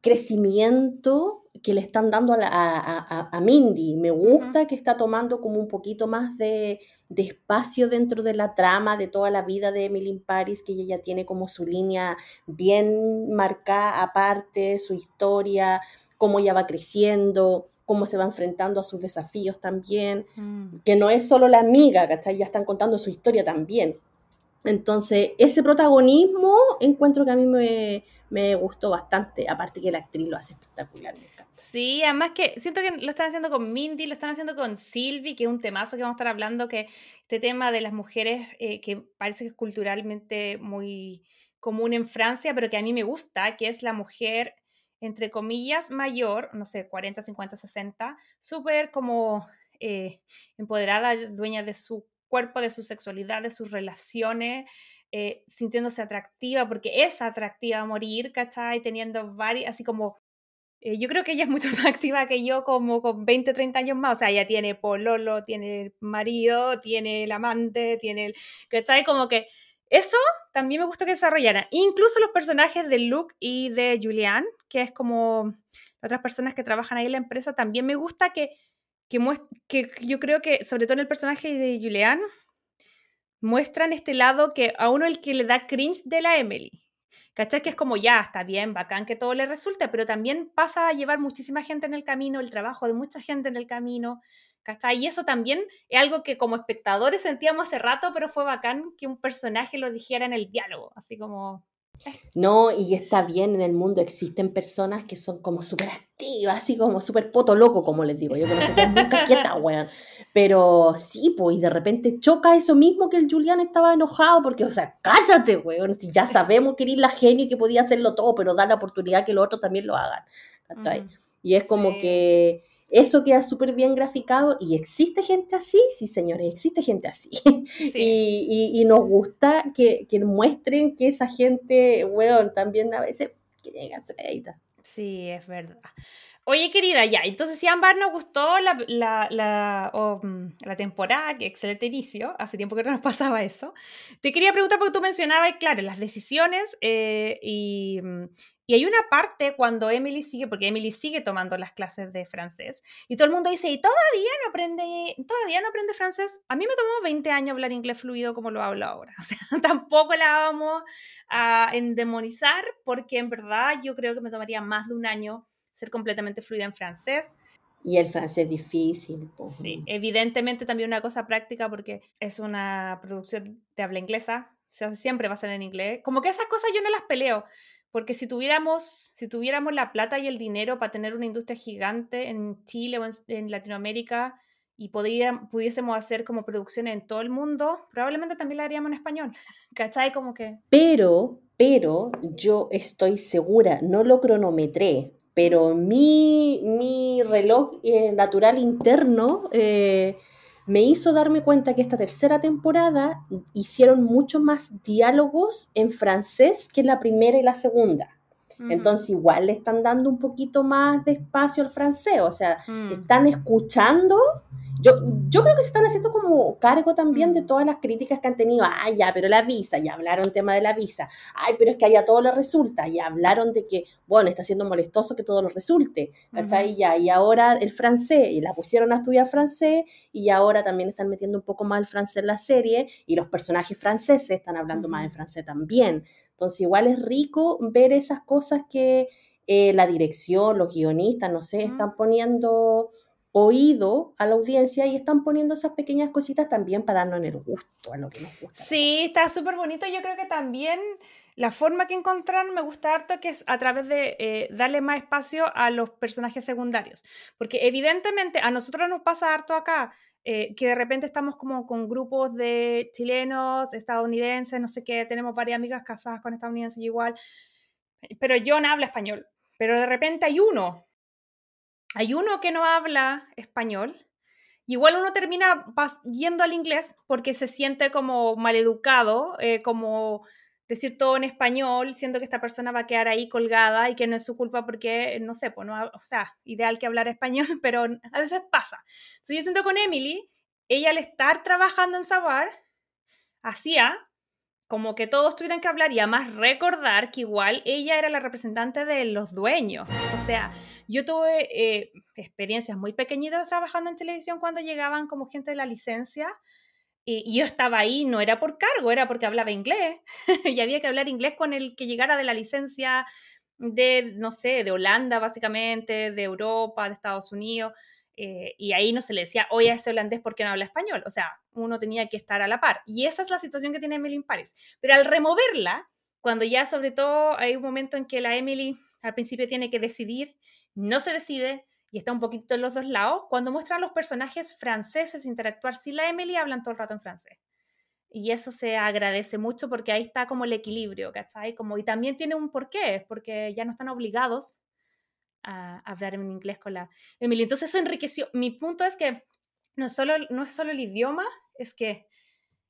crecimiento que le están dando a, Mindy. Me gusta que está tomando como un poquito más de, espacio dentro de la trama de toda la vida de Emily in Paris, que ella ya tiene como su línea bien marcada aparte, su historia, cómo ella va creciendo cómo se va enfrentando a sus desafíos también, mm. que no es solo la amiga, ¿cachai? Ya están contando su historia también. Entonces, ese protagonismo encuentro que a mí me, me gustó bastante, aparte que la actriz lo hace espectacular. Sí, además que siento que lo están haciendo con Mindy, lo están haciendo con Sylvie, que es un temazo que vamos a estar hablando, que este tema de las mujeres, eh, que parece que es culturalmente muy común en Francia, pero que a mí me gusta, que es la mujer, entre comillas, mayor, no sé, 40, 50, 60, súper como eh, empoderada, dueña de su cuerpo, de su sexualidad, de sus relaciones, eh, sintiéndose atractiva, porque es atractiva a morir, ¿cachai? Teniendo varias, así como, eh, yo creo que ella es mucho más activa que yo, como con 20, 30 años más, o sea, ella tiene pololo, tiene marido, tiene el amante, tiene el, ¿cachai? Como que eso también me gusta que desarrollaran. Incluso los personajes de Luke y de Julian, que es como otras personas que trabajan ahí en la empresa, también me gusta que que, yo creo que, sobre todo en el personaje de Julian, muestran este lado que a uno el que le da cringe de la Emily. ¿Cachai? Que es como ya, está bien, bacán que todo le resulte, pero también pasa a llevar muchísima gente en el camino, el trabajo de mucha gente en el camino, ¿cachai? Y eso también es algo que como espectadores sentíamos hace rato, pero fue bacán que un personaje lo dijera en el diálogo, así como, no, y está bien, en el mundo existen personas que son como súper activas, así como súper poto loco, como les digo. Yo que no sé qué nunca quieta, weón. Pero sí, pues, y de repente choca eso mismo que el Julián estaba enojado, porque, o sea, cállate, weón. Si ya sabemos que eres la genio y que podía hacerlo todo, pero da la oportunidad que los otros también lo hagan. ¿Cachai? Y es como que eso queda súper bien graficado y existe gente así, sí señores, existe gente así. Y, nos gusta que, muestren que esa gente, weón, también a veces que llega Sí, es verdad. Oye, querida, ya, entonces si a Ambar nos gustó la, la, la, mm, la, temporada, que excelente inicio, hace tiempo que no nos pasaba eso, te quería preguntar porque tú mencionabas, claro, las decisiones eh, y, mm, y hay una parte cuando Emily sigue, porque Emily sigue tomando las clases de francés, y todo el mundo dice, ¿y todavía no aprende, todavía no aprende francés? A mí me tomó 20 años hablar inglés fluido como lo hablo ahora. O sea, tampoco la vamos a endemonizar, porque en verdad yo creo que me tomaría más de un año ser completamente fluida en francés. Y el francés difícil. Sí, evidentemente también una cosa práctica porque es una producción de habla inglesa, o sea, siempre va a ser en inglés. Como que esas cosas yo no las peleo. Porque si tuviéramos, si tuviéramos la plata y el dinero para tener una industria gigante en Chile o en, Latinoamérica y pudiésemos hacer como producciones en todo el mundo, probablemente también la haríamos en español. ¿Cachai? Como que... Pero, pero yo estoy segura, no lo cronometré, pero mi, mi reloj eh, natural interno... Eh, me hizo darme cuenta que esta tercera temporada hicieron mucho más diálogos en francés que en la primera y la segunda. Entonces igual le están dando un poquito más de espacio al francés, o sea, Mm. están escuchando. Yo, yo creo que se están haciendo como cargo también de Mm. todas las críticas que han tenido. Ah, ya, pero la visa, ya hablaron tema de la visa. Ay, pero es que allá todo le resulta. Ya hablaron de que, bueno, está siendo molestoso que todo lo resulte. ¿Cachai? Ujú. Ya, y ahora el francés, y la pusieron a estudiar francés, y ahora también están metiendo un poco más el francés en la serie, y los personajes franceses están hablando más en francés también. Entonces, igual es rico ver esas cosas que eh, la dirección, los guionistas, no sé, están poniendo oído a la audiencia y están poniendo esas pequeñas cositas también para darnos en el gusto a lo que nos gusta. Sí, está súper bonito. Yo creo que también la forma que encontraron me gusta harto, que es a través de eh, darle más espacio a los personajes secundarios. Porque evidentemente a nosotros nos pasa harto acá, eh, que de repente estamos como con grupos de chilenos, estadounidenses, no sé qué, tenemos varias amigas casadas con estadounidenses igual, pero John habla español. Pero de repente hay uno, hay uno que no habla español. y Igual uno termina yendo al inglés porque se siente como maleducado, eh, como decir todo en español, siendo que esta persona va a quedar ahí colgada y que no es su culpa porque, no sé, pues no, o sea, ideal que hablar español, pero a veces pasa. Entonces yo siento con Emily, ella al estar trabajando en Sabar, hacía como que todos tuvieran que hablar y además recordar que igual ella era la representante de los dueños. O sea, yo tuve eh, experiencias muy pequeñitas trabajando en televisión cuando llegaban como gente de la licencia y, y yo estaba ahí, no era por cargo, era porque hablaba inglés y había que hablar inglés con el que llegara de la licencia de, no sé, de Holanda básicamente, de Europa, de Estados Unidos. eh, y ahí no se le decía, oye, ese holandés, ¿por qué no habla español? O sea, uno tenía que estar a la par. Y esa es la situación que tiene Emily Paris. Pero al removerla, cuando ya sobre todo hay un momento en que la Emily al principio tiene que decidir, no se decide y está un poquito en los dos lados, cuando muestran a los personajes franceses interactuar sin la Emily, hablan todo el rato en francés. Y eso se agradece mucho porque ahí está como el equilibrio, ¿cachai? Como, y también tiene un porqué, porque ya no están obligados a hablar en inglés con la Emily. Entonces eso enriqueció. Mi punto es que no, solo, no es solo el idioma, es que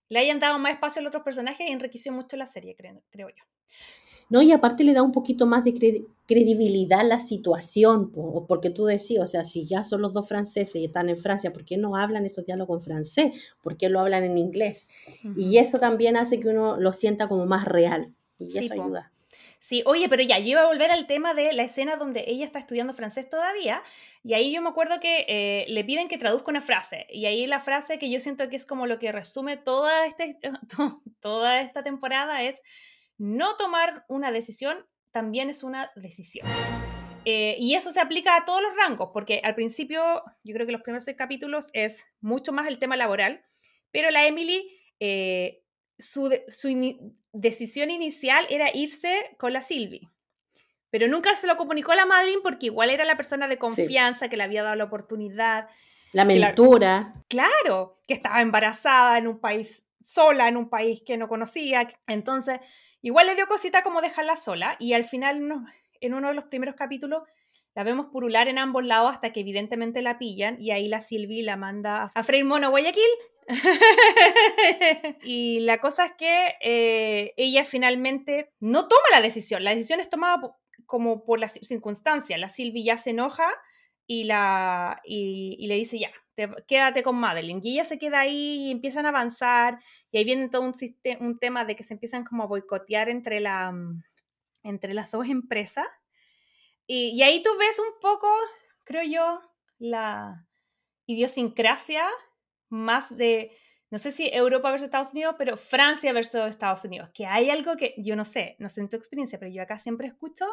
le hayan dado más espacio a los otros personajes y enriqueció mucho la serie, creo, creo yo. No, y aparte le da un poquito más de cre- credibilidad a la situación, po, porque tú decías, o sea, si ya son los dos franceses y están en Francia, ¿por qué no hablan esos diálogos en francés? ¿Por qué lo hablan en inglés? Y eso también hace que uno lo sienta como más real, y Sí, eso po. ayuda. Sí, oye, pero ya, yo iba a volver al tema de la escena donde ella está estudiando francés todavía, y ahí yo me acuerdo que eh, le piden que traduzca una frase, y ahí la frase que yo siento que es como lo que resume toda, este, to- toda esta temporada es, no tomar una decisión también es una decisión. Eh, y eso se aplica a todos los rangos, porque al principio, yo creo que los primeros seis capítulos es mucho más el tema laboral, pero la Emily, eh, su, su decisión inicial era irse con la Sylvie. Pero nunca se lo comunicó a la Madeline porque igual era la persona de confianza que le había dado la oportunidad. La mentora, Claro, que estaba embarazada en un país sola, en un país que no conocía. Entonces, igual le dio cosita como dejarla sola y al final no- en uno de los primeros capítulos la vemos purular en ambos lados hasta que evidentemente la pillan y ahí la Sylvie la manda a freír mono a Guayaquil. y la cosa es que eh, ella finalmente no toma la decisión, la decisión es tomada como por las circunstancias. La Sylvie ya se enoja y, la, y, y le dice ya, te- quédate con Madeline. Y ella se queda ahí y empiezan a avanzar y ahí viene todo un, siste- un tema de que se empiezan como a boicotear entre, la, mm, entre las dos empresas. Y, y ahí tú ves un poco, creo yo, la idiosincrasia más de, no sé si Europa versus Estados Unidos, pero Francia versus Estados Unidos, que hay algo que yo no sé, no sé en tu experiencia, pero yo acá siempre escucho,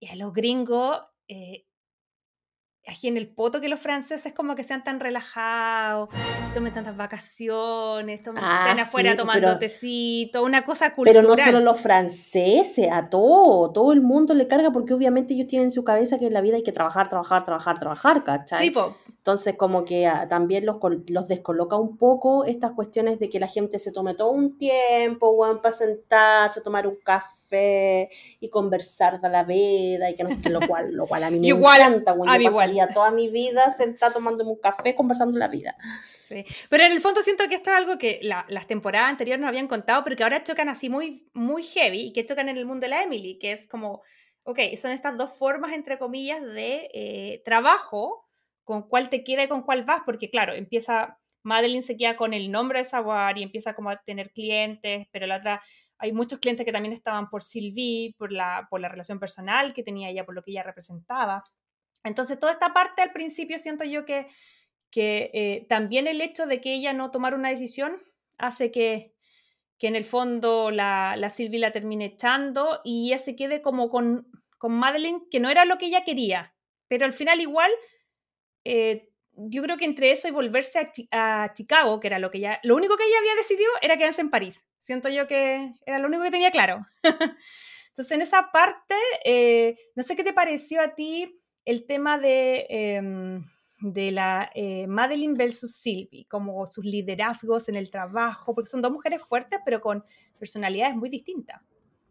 y a los gringos, eh, aquí en el poto que los franceses como que sean tan relajados, tomen tantas vacaciones, tomen, Ah, estén afuera sí, tomando pero- tecito, una cosa cultural. pero no solo los franceses, a todo, todo el mundo le carga porque obviamente ellos tienen en su cabeza que en la vida hay que trabajar, trabajar, trabajar, trabajar, ¿cachai? Sí, po. Entonces, como que ah, también los, los descoloca un poco estas cuestiones de que la gente se tome todo un tiempo, weón, para sentarse, tomar un café y conversar de la vida y que no sé qué, lo cual, lo cual a mí me Igual, encanta, weón. a Yo mí igual. Pasaría toda mi vida sentada tomándome un café, conversando la vida. Sí. Pero en el fondo siento que esto es algo que la- las temporadas anteriores nos habían contado, pero que ahora chocan así muy, muy heavy y que chocan en el mundo de la Emily, que es como, ok, son estas dos formas, entre comillas, de eh, trabajo, con cuál te queda y con cuál vas, porque claro, empieza, Madeline se queda con el nombre de Saguar y empieza como a tener clientes, pero la otra, hay muchos clientes que también estaban por Sylvie, por la, por la relación personal que tenía ella, por lo que ella representaba. Entonces, toda esta parte al principio siento yo que, eh, también el hecho de que ella no tomara una decisión hace que en el fondo la, la Sylvie la termine echando y ella se quede como con, con Madeline, que no era lo que ella quería, pero al final igual, eh, yo creo que entre eso y volverse a, Chicago, que era lo que ella, lo único que ella había decidido era quedarse en París. Siento yo que era lo único que tenía claro. Entonces, en esa parte, eh, no sé qué te pareció a ti el tema de... Em, de la eh, Madeline versus Sylvie, como sus liderazgos en el trabajo, porque son dos mujeres fuertes, pero con personalidades muy distintas.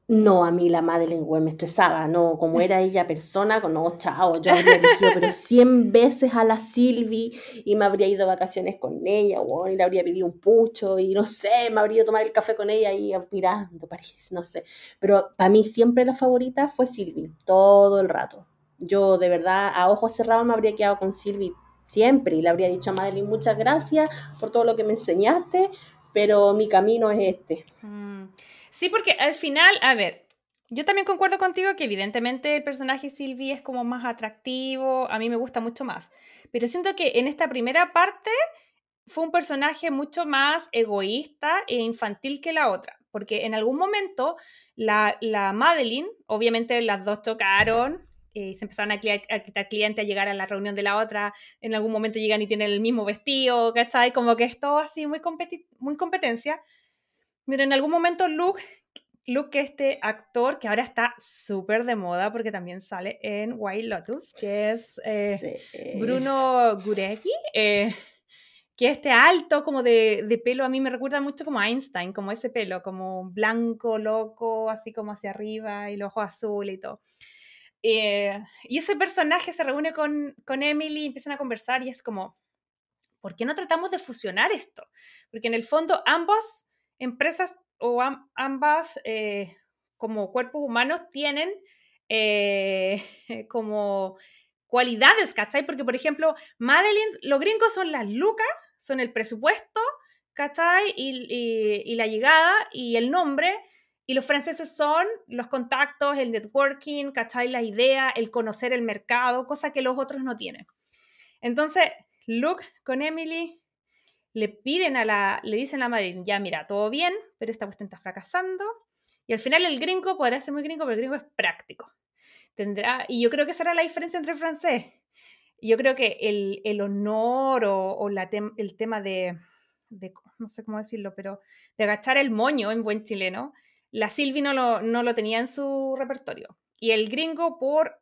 No, a mí la Madeline, güey, me estresaba, no, como era ella persona, con no, chao, yo habría dicho, pero 100 veces a la Sylvie y me habría ido a vacaciones con ella, güey, y le habría pedido un pucho y no sé, me habría ido a tomar el café con ella y mirando París, no sé. Pero para mí siempre la favorita fue Sylvie, todo el rato. Yo de verdad a ojos cerrados me habría quedado con Sylvie siempre y le habría dicho a Madeline muchas gracias por todo lo que me enseñaste, pero mi camino es este. Mm. Sí, porque al final, a ver, yo también concuerdo contigo que evidentemente el personaje Sylvie es como más atractivo, a mí me gusta mucho más, pero siento que en esta primera parte fue un personaje mucho más egoísta e infantil que la otra, porque en algún momento la, la Madeline, obviamente las dos chocaron, eh, se empezaron a, quitar clientes, a llegar a la reunión de la otra, en algún momento llegan y tienen el mismo vestido, ¿cachai? Como que es todo así muy, muy competencia. Pero en algún momento Luke, Luke, este actor que ahora está súper de moda porque también sale en White Lotus, que es eh, Bruno Gurecki, eh, que este alto como de, de, pelo a mí me recuerda mucho como Einstein, como ese pelo, como blanco, loco, así como hacia arriba y los ojos azules y todo. Eh, y ese personaje se reúne con, con Emily y empiezan a conversar y es como, ¿por qué no tratamos de fusionar esto? Porque en el fondo ambas empresas o ambas eh, como cuerpos humanos tienen eh, como cualidades, ¿cachai? Porque, por ejemplo, Madeline, los gringos son las lucas, son el presupuesto, ¿cachai? y, y la llegada y el nombre, y los franceses son los contactos, el networking, ¿cachai? La idea, el conocer el mercado, cosa que los otros no tienen. Entonces, Luke con Emily le piden a la, le dicen a la ya mira, todo bien, pero esta cuestión está fracasando. Y al final el gringo podrá ser muy gringo, pero el gringo es práctico. Tendrá, y yo creo que esa era la diferencia entre el francés. Yo creo que el, el honor o, o la el tema de, de, no sé cómo decirlo, pero de agachar el moño en buen chileno, la Sylvie no lo, no lo tenía en su repertorio. Y el gringo por...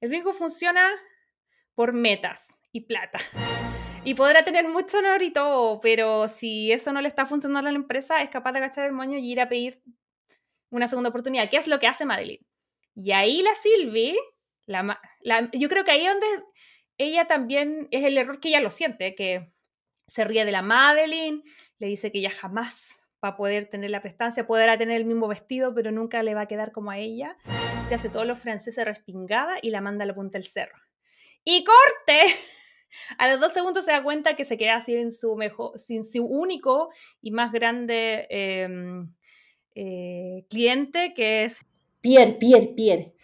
El gringo funciona por metas y plata. Y podrá tener mucho honor y todo, pero si eso no le está funcionando a la empresa, es capaz de agachar el moño y ir a pedir una segunda oportunidad, ¿Qué es lo que hace Madeline. Y ahí la Sylvie, la, yo creo que ahí donde ella también es el error que ella lo siente, que se ríe de la Madeline, le dice que ella jamás para poder tener la prestancia, podrá tener el mismo vestido, pero nunca le va a quedar como a ella. Se hace todos los franceses respingada y la manda a la punta del cerro. Y corte. A los dos segundos se da cuenta que se queda sin su, mejor, sin su único y más grande em, eh, cliente, que es... Pierre, Pierre, Pierre.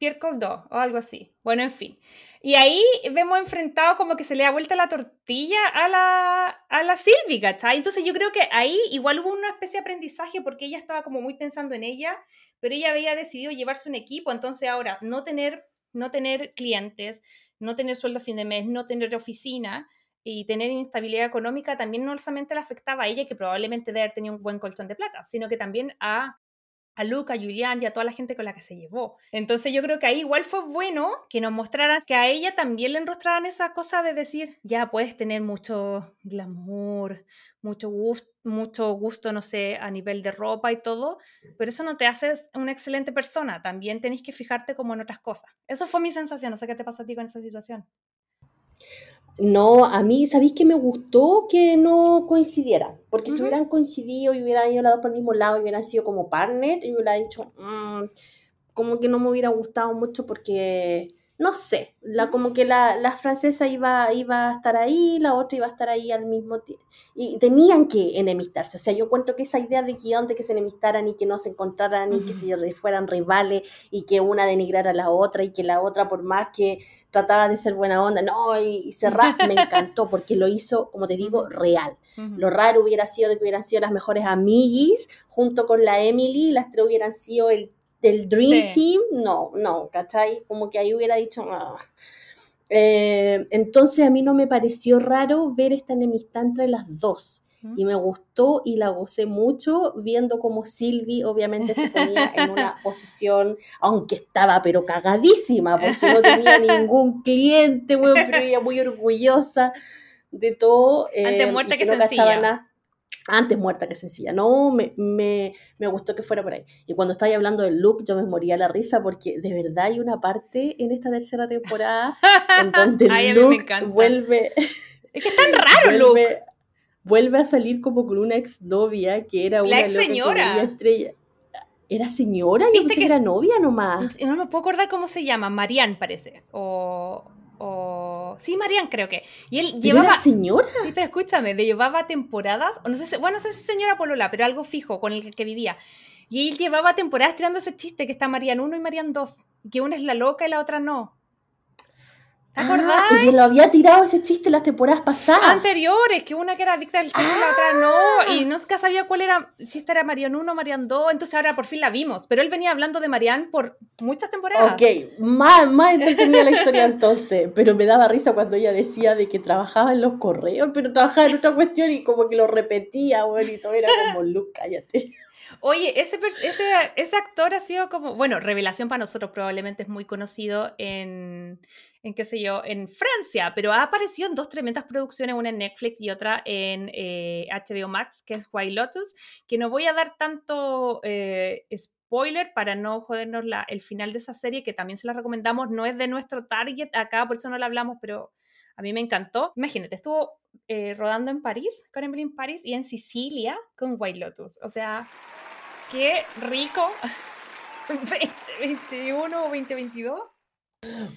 Pierre Coldo o algo así. Bueno, en fin. Y ahí vemos enfrentado como que se le ha vuelto la tortilla a la, a la Sylvie, ¿cachai? Entonces yo creo que ahí igual hubo una especie de aprendizaje porque ella estaba como muy pensando en ella, pero ella había decidido llevarse un equipo, entonces ahora no tener, no tener clientes, no tener sueldo a fin de mes, no tener oficina y tener inestabilidad económica también no solamente le afectaba a ella, que probablemente debe haber tenido un buen colchón de plata, sino que también a a Luca, a Julián y a toda la gente con la que se llevó. Entonces yo creo que ahí igual fue bueno que nos mostraran que a ella también le enrostraran esa cosa de decir, ya puedes tener mucho glamour, mucho gusto, mucho gusto, no sé, a nivel de ropa y todo, pero eso no te hace una excelente persona, también tenés que fijarte como en otras cosas. Eso fue mi sensación, no sé qué te pasó a ti con esa situación. No, a mí, ¿sabéis que me gustó que no coincidieran? Porque si hubieran coincidido y hubieran ido por el mismo lado y hubieran sido como partner, y hubiera dicho, mm, como que no me hubiera gustado mucho porque no sé, la, como que la, la, francesa iba, iba a estar ahí, la otra iba a estar ahí al mismo tiempo. Y tenían que enemistarse. O sea, yo encuentro que esa idea de guion de que se enemistaran y que no se encontraran y que se fueran rivales y que una denigrara a la otra y que la otra, por más que trataba de ser buena onda, no, y, cerrar, me encantó porque lo hizo, como te digo, real. Lo raro hubiera sido de que hubieran sido las mejores amiguis junto con la Emily y las tres hubieran sido el del Dream Team, no, no, ¿cachai? Como que ahí hubiera dicho, ah". eh, entonces a mí no me pareció raro ver esta enemistad entre las dos. Y me gustó y la gocé mucho viendo como Sylvie obviamente se ponía en una posición, aunque estaba pero cagadísima, porque no tenía ningún cliente, pero ella muy orgullosa de todo. Eh, muerta que, que no sencilla antes muerta que sencilla. No, me, me, me, gustó que fuera por ahí. Y cuando estáis hablando del look, yo me moría la risa porque de verdad hay una parte en esta tercera temporada en donde look vuelve. Es que es tan raro el look. Vuelve a salir como con una ex novia que era una ex señora. estrella. ¿Era señora? Yo pensé que, era novia nomás. No me puedo acordar cómo se llama. Marianne parece. O o sí, Marian creo que. Y él llevaba era señora. Sí, pero escúchame, de llevaba temporadas, o no sé, si, bueno, no sé si señora Polola, pero algo fijo con el que vivía. Y él llevaba temporadas tirando ese chiste que está Marian 1 y Marian 2, que una es la loca y la otra no. ¿Te acordás? Ah, y lo había tirado ese chiste las temporadas pasadas. Anteriores, que una que era adicta al sexo y la otra no. Ah. Y no sabía cuál era, si esta era Marian 1 o Marian 2. Entonces ahora por fin la vimos. Pero él venía hablando de Marian por muchas temporadas. Ok, más, más entretenida la historia entonces. Pero me daba risa cuando ella decía de que trabajaba en los correos, pero trabajaba en otra cuestión y como que lo repetía, bueno, y todo era como, Luke, cállate. Oye, ese, ese, ese actor ha sido como, bueno, revelación para nosotros probablemente es muy conocido en en qué sé yo, en Francia, pero ha aparecido en dos tremendas producciones, una en Netflix y otra en HBO eh, Max, que es White Lotus, que no voy a dar tanto eh, spoiler para no jodernos la, el final de esa serie, que también se la recomendamos, no es de nuestro target acá, por eso no la hablamos, pero a mí me encantó. Imagínate, estuvo eh, rodando en París, con Emily París, y en Sicilia con White Lotus. O sea, qué rico. 2021 o 2022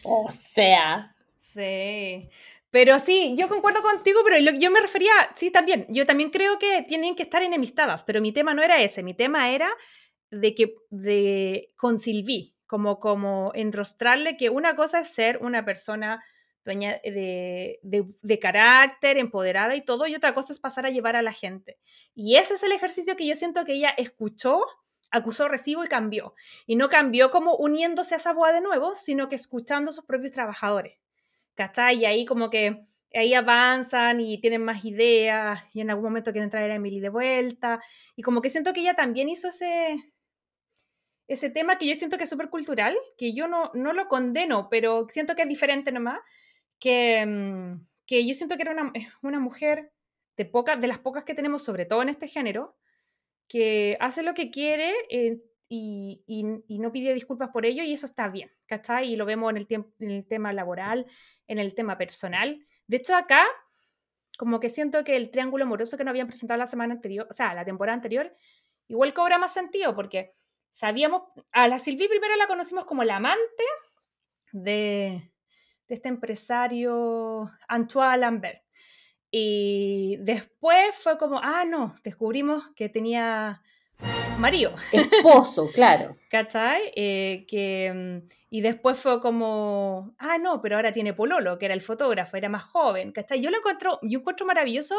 o sea. Sí. Pero sí, yo concuerdo contigo, pero yo me refería, sí, también, yo también creo que tienen que estar enemistadas, pero mi tema no era ese, mi tema era de que, de, con Sylvie, como, como enrostrarle que una cosa es ser una persona dueña de, de, de, carácter, empoderada y todo, y otra cosa es pasar a llevar a la gente. Y ese es el ejercicio que yo siento que ella escuchó acusó recibo y cambió. Y no cambió como uniéndose a esa boda de nuevo, sino que escuchando a sus propios trabajadores. ¿Cachai? Y ahí como que ahí avanzan y tienen más ideas y en algún momento quieren traer a Emily de vuelta. Y como que siento que ella también hizo ese, ese tema que yo siento que es súper cultural, que yo no, no lo condeno, pero siento que es diferente nomás, que, mm, que yo siento que era una, una mujer de, poca, de las pocas que tenemos, sobre todo en este género, que hace lo que quiere eh, y, y, no pide disculpas por ello y eso está bien, ¿cachai? Y lo vemos en el, en el tema laboral, en el tema personal. De hecho, acá, como que siento que el triángulo amoroso que nos habían presentado la semana anterior, o sea, la temporada anterior, igual cobra más sentido porque sabíamos, a la Sylvie primero la conocimos como la amante de, de este empresario Antoine Lambert. Y después fue como, ah, no, descubrimos que tenía marido. Esposo, claro. ¿Cachai? Eh, que, mm, y después fue como, ah, no, pero ahora tiene Pololo, que era el fotógrafo, era más joven, ¿cachai? Yo lo encuentro, yo encuentro maravilloso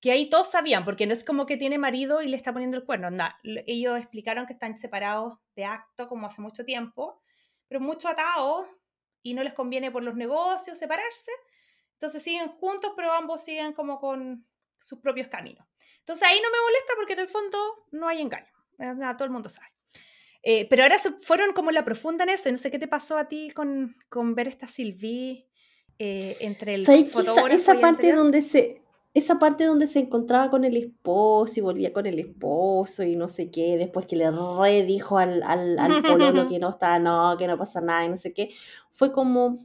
que ahí todos sabían, porque no es como que tiene marido y le está poniendo el cuerno, anda. Ellos explicaron que están separados de acto como hace mucho tiempo, pero mucho atados y no les conviene por los negocios separarse. Entonces siguen juntos, pero ambos siguen como con sus propios caminos. Entonces ahí no me molesta porque en el fondo no hay engaño. Nada, todo el mundo sabe. Eh, pero ahora se fueron como la profunda en eso. No sé qué te pasó a ti con, con ver esta Sylvie eh, entre el fotógrafo esa, esa parte donde se esa parte donde se encontraba con el esposo y volvía con el esposo y no sé qué, después que le redijo al, al, al pololo que no está, no, que no pasa nada y no sé qué, fue como,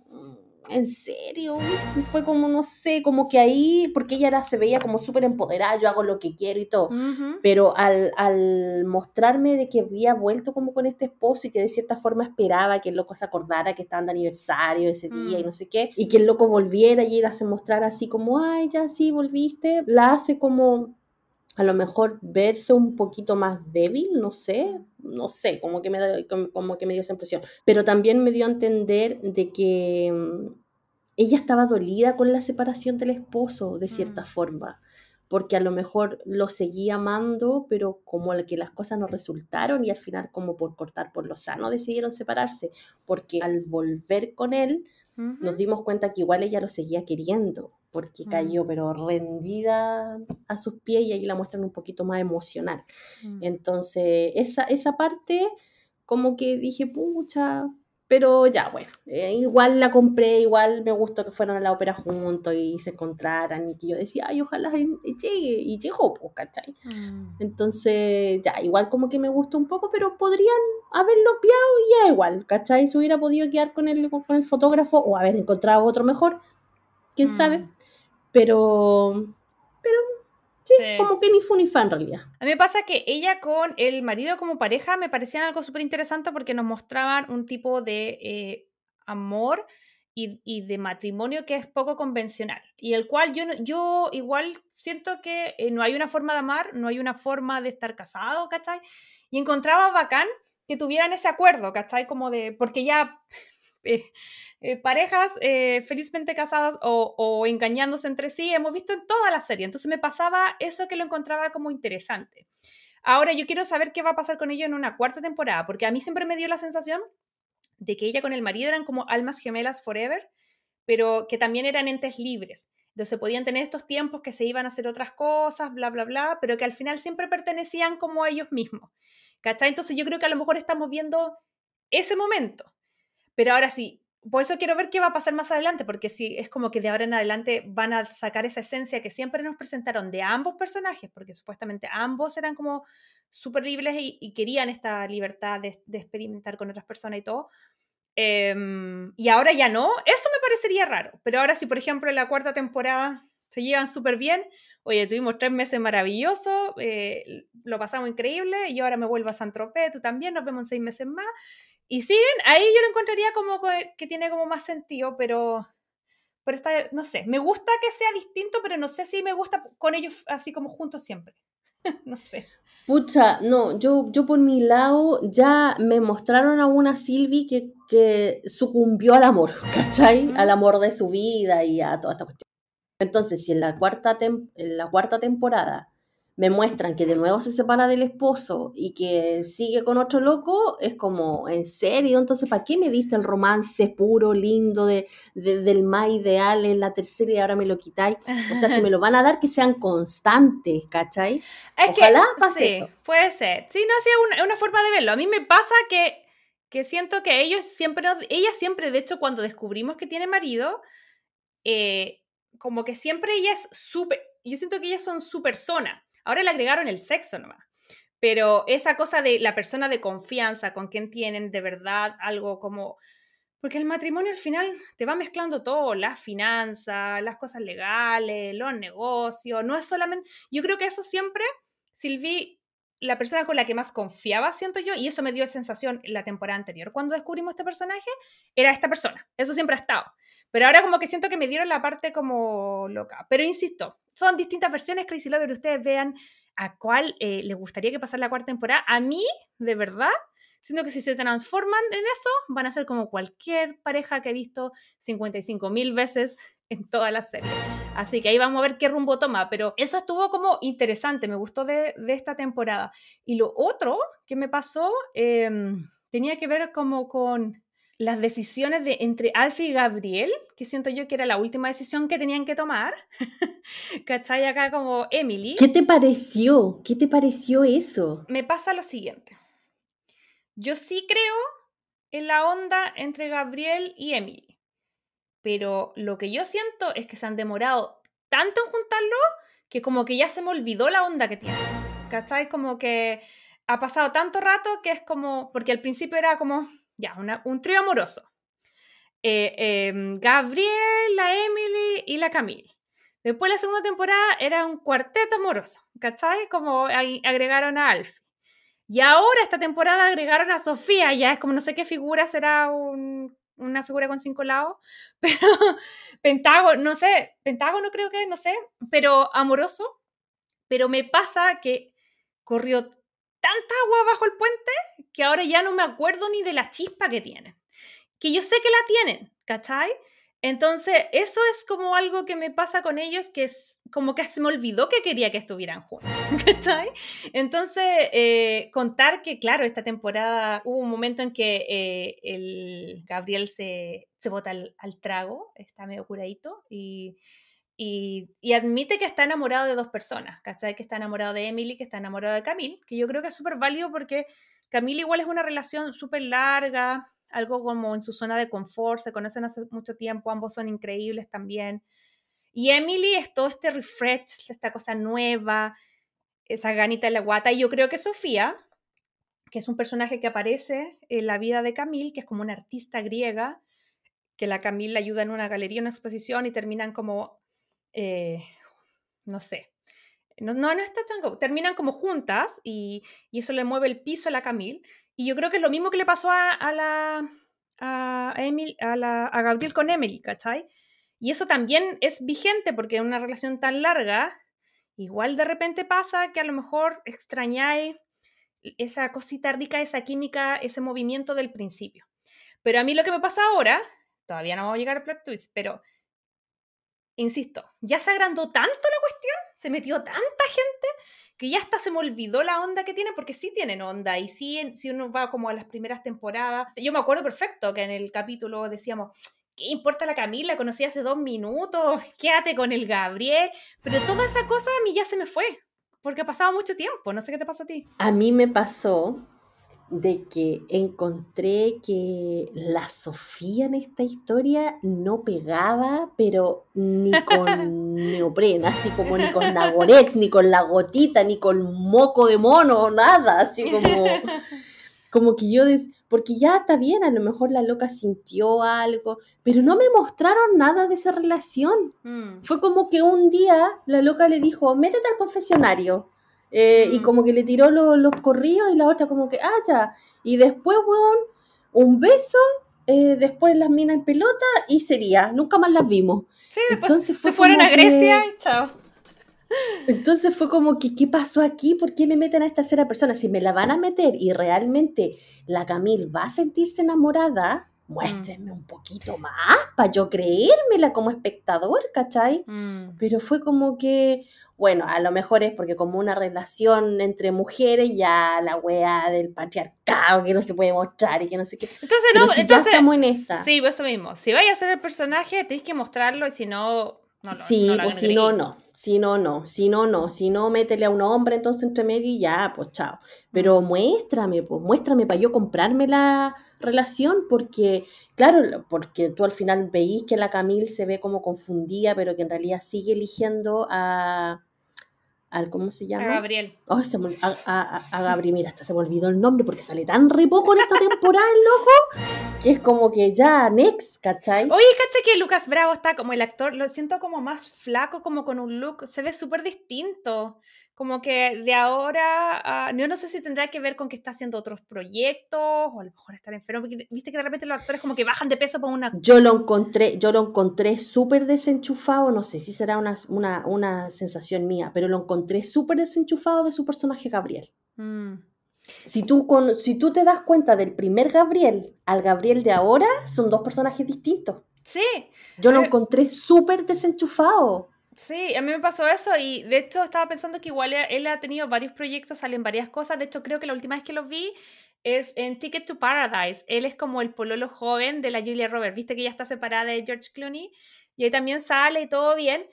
en serio, fue como, no sé, como que ahí, porque ella era, se veía como súper empoderada, yo hago lo que quiero y todo, pero al, al, mostrarme de que había vuelto como con este esposo y que de cierta forma esperaba que el loco se acordara que estaban de aniversario ese día y no mm. sé qué, y que el loco volviera y él hace mostrar así como, ay, ya sí, volviste, la hace como a lo mejor verse un poquito más débil, no sé, no sé, como que me, como, que me dio esa impresión. Pero también me dio a entender de que mm, ella estaba dolida con la separación del esposo, de cierta mm. forma, porque a lo mejor lo seguía amando, pero como que las cosas no resultaron y al final como por cortar por lo sano decidieron separarse, porque al volver con él nos dimos cuenta que igual ella lo seguía queriendo porque mm. cayó, pero rendida a sus pies y ahí la muestran un poquito más emocional. Mm. Entonces, esa, esa parte, como que dije, pucha, pero ya, bueno, eh, igual la compré, igual me gustó que fueran a la ópera juntos y se encontraran y que yo decía, ay, ojalá llegue, y llegó, pues, ¿cachai? Mm. Entonces, ya, igual como que me gustó un poco, pero podrían haberlo piado y ya igual, ¿cachai? Se hubiera podido quedar con el, con el fotógrafo o haber encontrado otro mejor, quién sabe. Pero, pero sí, como que ni fue ni fan en realidad. A mí me pasa que ella con el marido como pareja me parecían algo súper interesante porque nos mostraban un tipo de eh, amor y, y, de matrimonio que es poco convencional y el cual yo, yo igual siento que eh, no hay una forma de amar, no hay una forma de estar casado, ¿cachai? Y encontraba bacán que tuvieran ese acuerdo, ¿cachai? Como de, porque ya eh, eh, parejas eh, felizmente casadas o, engañándose entre sí, hemos visto en toda la serie. Entonces me pasaba eso que lo encontraba como interesante. Ahora yo quiero saber qué va a pasar con ello en una cuarta temporada, porque a mí siempre me dio la sensación de que ella con el marido eran como almas gemelas forever, pero que también eran entes libres. Entonces podían tener estos tiempos que se iban a hacer otras cosas, bla, bla, bla, pero que al final siempre pertenecían como a ellos mismos. ¿Cachai? Entonces yo creo que a lo mejor estamos viendo ese momento. Pero ahora sí, por eso quiero ver qué va a pasar más adelante, porque si es como que de ahora en adelante van a sacar esa esencia que siempre nos presentaron de ambos personajes, porque supuestamente ambos eran como súper libres y, querían esta libertad de, experimentar con otras personas y todo. Em, y ahora ya no, eso me parecería raro. Pero ahora si, por ejemplo, en la cuarta temporada se llevan súper bien, oye, tuvimos tres meses maravillosos, eh, lo pasamos increíble, y ahora me vuelvo a San Tropez, tú también, nos vemos en seis meses más, y siguen, ahí yo lo encontraría como que tiene como más sentido, pero, pero está, no sé, me gusta que sea distinto, pero no sé si me gusta con ellos así como juntos siempre. no sé. Pucha, no, yo, yo por mi lado ya me mostraron a una Silvi que, que sucumbió al amor, ¿cachai? Al amor de su vida y a toda esta cuestión. Entonces, si en la cuarta, en la cuarta temporada me muestran que de nuevo se separa del esposo y que sigue con otro loco, es como, ¿en serio? Entonces, ¿para qué me diste el romance puro, lindo, de, del más ideal en la tercera y ahora me lo quitáis? O sea, si me lo van a dar, que sean constantes, ¿cachai? Ojalá pase eso. Puede ser. Sí, no, sí, es una, una, forma de verlo. A mí me pasa que, que siento que ellos siempre, ella siempre, de hecho, cuando descubrimos que tiene marido, eh, como que siempre ella es súper, yo siento que ellas son su persona Ahora le agregaron el sexo nomás. Pero esa cosa de la persona de confianza con quien tienen de verdad algo como... Porque el matrimonio al final te va mezclando todo, las finanzas, las cosas legales, los negocios, no es solamente... Yo creo que eso siempre, Silvi, la persona con la que más confiaba, siento yo, y eso me dio sensación en la temporada anterior, cuando descubrimos este personaje, era esta persona. Eso siempre ha estado. Pero ahora como que siento que me dieron la parte como loca. Pero insisto, son distintas versiones, Crazy Lover, ustedes vean a cuál eh, les gustaría que pasara la cuarta temporada. A mí, de verdad, siento que si se transforman en eso, van a ser como cualquier pareja que he visto 55 mil veces en toda la serie. Así que ahí vamos a ver qué rumbo toma, pero eso estuvo como interesante, me gustó de, esta temporada. Y lo otro que me pasó em, tenía que ver como con las decisiones de entre Alfie y Gabriel, que siento yo que era la última decisión que tenían que tomar. ¿Cachai? Acá como Emily. ¿Qué te pareció? ¿Qué te pareció eso? Me pasa lo siguiente. Yo sí creo en la onda entre Gabriel y Emily, pero lo que yo siento es que se han demorado tanto en juntarlo que como que ya se me olvidó la onda que tiene. ¿Cachai? Como que ha pasado tanto rato que es como, porque al principio era como, ya, un trío amoroso. eh, em, Gabriel, la Emily y la Camille. Después la segunda temporada era un cuarteto amoroso, ¿cachai? Como agregaron a Alfie. Y ahora esta temporada agregaron a Sofía, ya es como no sé qué figura será una figura con cinco lados, pero Pentágono, no sé, Pentágono creo que, no sé, pero amoroso. Pero me pasa que corrió tanta agua bajo el puente que ahora ya no me acuerdo ni de la chispa que tienen. Que yo sé que la tienen, ¿cachai? Entonces, eso es como algo que me pasa con ellos, que es como que se me olvidó que quería que estuvieran juntos, ¿cachai? Entonces, eh, contar que, claro, esta temporada hubo un momento en que eh, el Gabriel se, se bota al, trago, está medio curadito, y, y, admite que está enamorado de dos personas, ¿cachai? Que está enamorado de Emily, que está enamorado de Camille, que yo creo que es súper válido porque Camille igual es una relación súper larga, algo como en su zona de confort, se conocen hace mucho tiempo, ambos son increíbles también. Y Emily es todo este refresh, esta cosa nueva, esa ganita en la guata. Y yo creo que Sofía, que es un personaje que aparece en la vida de Camille, que es como una artista griega, que la Camille la ayuda en una galería, una exposición y terminan como, eh, no sé, no, no, no está chango, terminan como juntas y, y, eso le mueve el piso a la Camille. Y yo creo que es lo mismo que le pasó a, la, a, Emil, a, la, a Gabriel con Emily, ¿cachai? Y eso también es vigente porque en una relación tan larga, igual de repente pasa que a lo mejor extrañáis esa cosita rica, esa química, ese movimiento del principio. Pero a mí lo que me pasa ahora, todavía no vamos a llegar al plot twist, pero insisto, ya se agrandó tanto la cuestión, se metió tanta gente que ya hasta se me olvidó la onda que tiene, porque sí tienen onda, y sí, si uno va como a las primeras temporadas, yo me acuerdo perfecto que en el capítulo decíamos, ¿qué importa la Camila? Conocí hace dos minutos, quédate con el Gabriel, pero toda esa cosa a mí ya se me fue, porque ha pasado mucho tiempo, no sé qué te pasó a ti. A mí me pasó de que encontré que la Sofía en esta historia no pegaba, pero ni con neoprena, así como ni con Nagorex, ni con la gotita, ni con moco de mono, nada, así como, como que yo, des, porque ya está bien, a lo mejor la loca sintió algo, pero no me mostraron nada de esa relación. Mm. Fue como que un día la loca le dijo, métete al confesionario. Eh, y mm. como que le tiró los corridos y la otra como que, ah, ya. Y después, weón, un beso, eh, después las minas en pelota y sería. Nunca más las vimos. Sí, después Entonces se fueron a Grecia y chao. Entonces fue como que, ¿qué pasó aquí? ¿Por qué me meten a esta tercera persona? Si me la van a meter y realmente la Camille va a sentirse enamorada, muéstrenme un poquito más para yo creérmela como espectador, ¿cachai? Mm. Pero fue como que, bueno, a lo mejor es porque como una relación entre mujeres, ya la wea del patriarcado que no se puede mostrar y que no sé qué. Entonces, no, entonces, estamos en esa. Sí, pues eso mismo. Si vaya a ser el personaje, tenéis que mostrarlo y si no, no, no Sí, pues si no, no. Si no, no. Si no, no. Si no, métele a un hombre entonces entre medio y ya, pues chao. Pero mm. muéstrame, pues muéstrame para yo comprarme la relación, porque, claro, porque tú al final veís que la Camille se ve como confundida, pero que en realidad sigue eligiendo a, al ¿cómo se llama? A Gabriel. a, Gabriel, mira, hasta se me olvidó el nombre porque sale tan re poco en esta temporada, loco, que es como que ya, next, ¿cachai? Oye, ¿cachai que Lucas Bravo está como el actor, lo siento como más flaco, como con un look, se ve súper distinto como que de ahora, yo no sé si tendrá que ver con que está haciendo otros proyectos o a lo mejor estar enfermo, porque viste que de repente los actores como que bajan de peso por una... Yo lo encontré, yo lo encontré súper desenchufado, no sé si será una, una, una sensación mía, pero lo encontré súper desenchufado de su personaje Gabriel. Mm. Si tú, con, si tú te das cuenta del primer Gabriel al Gabriel de ahora, son dos personajes distintos. Sí. Yo lo encontré súper desenchufado. Sí, a mí me pasó eso y de hecho estaba pensando que igual él ha tenido varios proyectos, salen varias cosas. De hecho, creo que la última vez que lo vi es en Ticket to Paradise. Él es como el pololo joven de la Julia Roberts. Viste que ya está separada de George Clooney y ahí también sale y todo bien.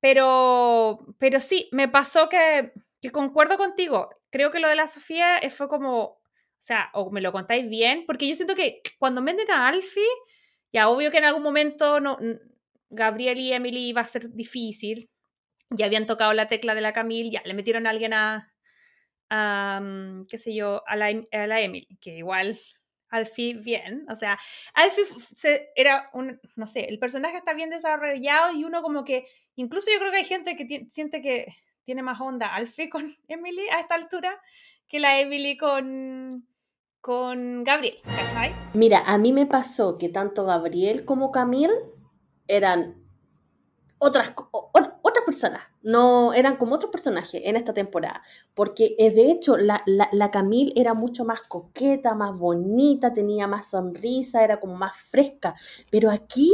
Pero, pero sí, me pasó que, que concuerdo contigo. Creo que lo de la Sofía fue como, o sea, o me lo contáis bien, porque yo siento que cuando venden a Alfie, ya obvio que en algún momento no, Gabriel y Emily iba a ser difícil. Ya habían tocado la tecla de la Camille, ya le metieron a alguien a, mm, qué sé yo, a la, a la Emily, que igual Alfie bien. O sea, Alfie era un, no sé, el personaje está bien desarrollado y uno como que, incluso yo creo que hay gente que siente que tiene más onda Alfie con Emily a esta altura que la Emily con, con Gabriel, ¿cachai? Mira, a mí me pasó que tanto Gabriel como Camille eran otras, otras personas, no eran como otros personajes en esta temporada, porque eh, de hecho la, la, Camille era mucho más coqueta, más bonita, tenía más sonrisa, era como más fresca, pero aquí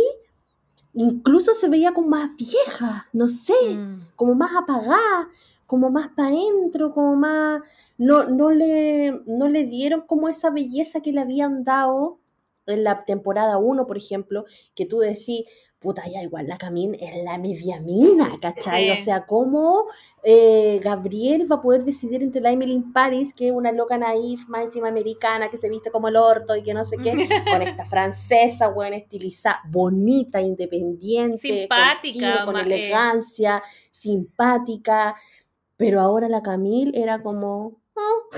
incluso se veía como más vieja, no sé, mm. como más apagada, como más para adentro, como más... No, no, le, no le dieron como esa belleza que le habían dado en la temporada 1, por ejemplo, que tú decís, puta, ya igual la Camín es la media mina, ¿cachai? O sea, ¿cómo eh, Gabriel va a poder decidir entre la Emily Paris, que es una loca naif, más encima americana, que se viste como el orto y que no sé qué, con esta francesa, buena, estilizada, bonita, independiente, simpática, con, elegancia, simpática, pero ahora la Camille era como... Oh,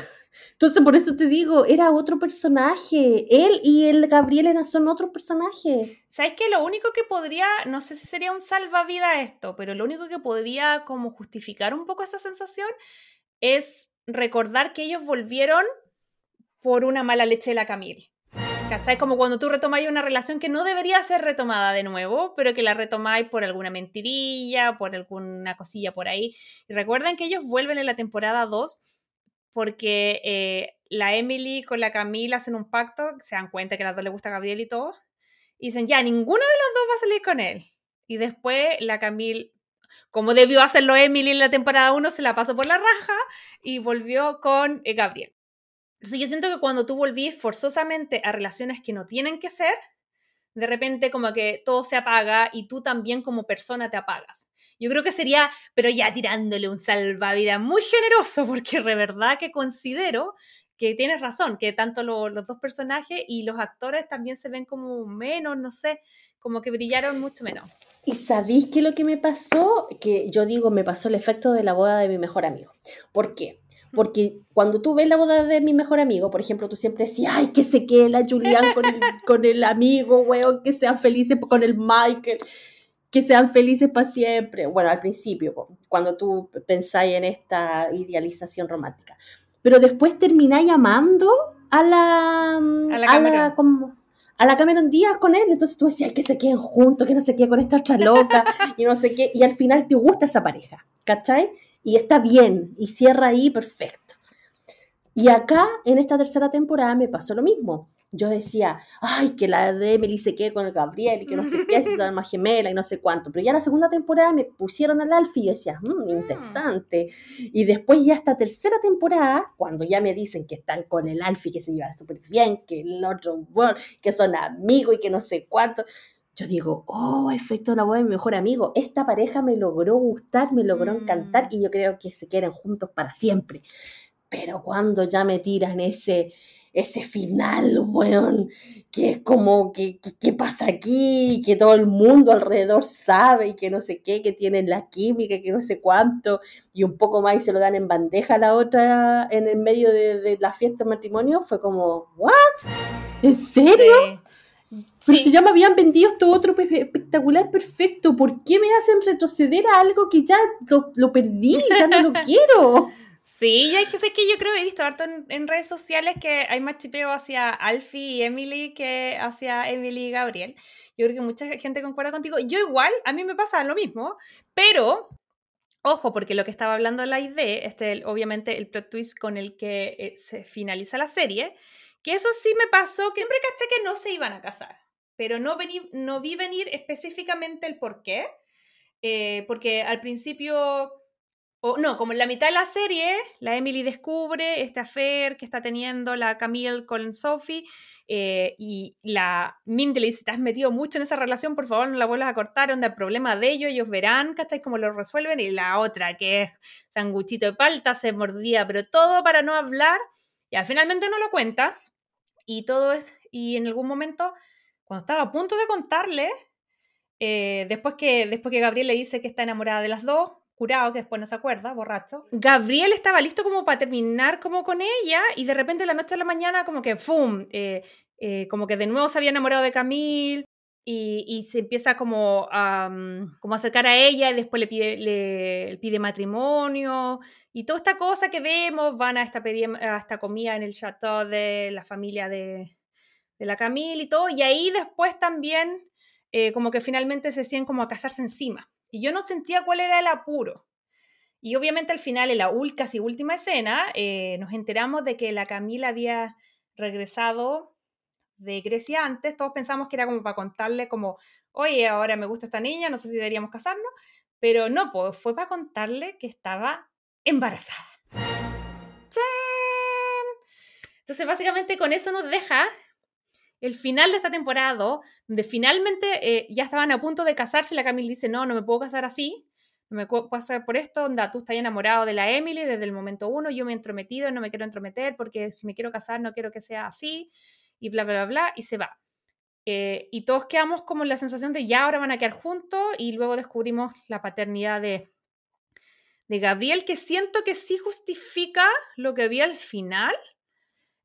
entonces, por eso te digo, era otro personaje. Él y el Gabriel eran, son otros personajes. ¿Sabes qué? Lo único que podría, no sé si sería un salvavidas esto, pero lo único que podría como justificar un poco esa sensación es recordar que ellos volvieron por una mala leche de la Camille. ¿Cachai? Como cuando tú retomáis una relación que no debería ser retomada de nuevo, pero que la retomáis por alguna mentirilla, por alguna cosilla por ahí. Y recuerden que ellos vuelven en la temporada 2 porque eh, la Emily con la Camila hacen un pacto, se dan cuenta que a las dos les gusta Gabriel y todo, y dicen, ya, ninguna de las dos va a salir con él. Y después la Camille, como debió hacerlo Emily en la temporada 1, se la pasó por la raja y volvió con eh, Gabriel. Entonces yo siento que cuando tú volvís forzosamente a relaciones que no tienen que ser, de repente como que todo se apaga y tú también como persona te apagas. Yo creo que sería, pero ya tirándole un salvavidas muy generoso, porque de verdad que considero que tienes razón, que tanto los dos personajes y los actores también se ven como menos, no sé, como que brillaron mucho menos. ¿Y sabéis qué lo que me pasó? Que yo digo, me pasó el efecto de la boda de mi mejor amigo. ¿Por qué? Porque cuando tú ves la boda de mi mejor amigo, por ejemplo, tú siempre decías, ay, que se quede la Julián con el, con el amigo, weón, que sean felices con el Michael que sean felices para siempre. Bueno, al principio, cuando tú pensáis en esta idealización romántica. Pero después termináis amando a la, a la, Cameron. como, a la Cameron Díaz con él. Entonces tú decías que se queden juntos, que no se quede con esta otra loca y no sé qué. Y al final te gusta esa pareja, ¿cachai? Y está bien y cierra ahí perfecto. Y acá, en esta tercera temporada, me pasó lo mismo yo decía, ay, que la de Emily se quede con el Gabriel y que no sé qué, si son más gemela y no sé cuánto. Pero ya la segunda temporada me pusieron al Alfie y yo decía, mmm, interesante. Y después ya esta tercera temporada, cuando ya me dicen que están con el Alfie, que se lleva súper bien, que el otro, bueno, que son amigos y que no sé cuánto. Yo digo, oh, efecto de la boda de mi mejor amigo. Esta pareja me logró gustar, me logró encantar mm. y yo creo que se quieren juntos para siempre. Pero cuando ya me tiran ese, ese final, weón, que es como, que, ¿qué pasa aquí? Que todo el mundo alrededor sabe y que no sé qué, que tienen la química, que no sé cuánto, y un poco más y se lo dan en bandeja a la otra en el medio de, la fiesta de matrimonio, fue como, ¿what? ¿En serio? Pero si ya me habían vendido esto otro espectacular, perfecto, ¿por qué me hacen retroceder a algo que ya lo, lo perdí, ya no lo quiero? Sí, ya es que sé que yo creo que he visto harto en, redes sociales que hay más chipeo hacia Alfie y Emily que hacia Emily y Gabriel. Yo creo que mucha gente concuerda contigo. Yo igual, a mí me pasa lo mismo, pero ojo, porque lo que estaba hablando la idea, este, obviamente el plot twist con el que eh, se finaliza la serie, que eso sí me pasó, que siempre caché que no se iban a casar, pero no, vení, no vi venir específicamente el por qué, eh, porque al principio o no, como en la mitad de la serie, la Emily descubre este affair que está teniendo la Camille con Sophie eh, y la Mindy le dice, te has metido mucho en esa relación, por favor no la vuelvas a cortar, onda el problema de ellos, ellos verán, ¿cachai? Cómo lo resuelven. Y la otra, que es sanguchito de palta, se mordía, pero todo para no hablar. Y finalmente no lo cuenta. Y todo es, y en algún momento, cuando estaba a punto de contarle, eh, después, que, después que Gabriel le dice que está enamorada de las dos, curado, que después no se acuerda, borracho. Gabriel estaba listo como para terminar como con ella y de repente la noche a la mañana como que, ¡fum! Eh, eh, como que de nuevo se había enamorado de Camille y, se empieza como a, mm, como acercar a ella y después le pide, matrimonio y toda esta cosa que vemos, van a esta, a esta comida en el chateau de la familia de, de la Camille y todo, y ahí después también eh, como que finalmente se siguen como a casarse encima. Y yo no sentía cuál era el apuro. Y obviamente al final, en la casi última escena, eh, nos enteramos de que la Camila había regresado de Grecia antes. Todos pensamos que era como para contarle como, oye, ahora me gusta esta niña, no sé si deberíamos casarnos. Pero no, pues fue para contarle que estaba embarazada. Entonces básicamente con eso nos deja el final de esta temporada, donde finalmente eh, ya estaban a punto de casarse, la Camille dice, no, no me puedo casar así, no me puedo casar por esto, onda, tú estás enamorado de la Emily desde el momento uno, yo me he entrometido, no me quiero entrometer porque si me quiero casar no quiero que sea así, y bla, bla, bla, y se va. Eh, y todos quedamos como en la sensación de ya ahora van a quedar juntos y luego descubrimos la paternidad de, de Gabriel, que siento que sí justifica lo que vi al final,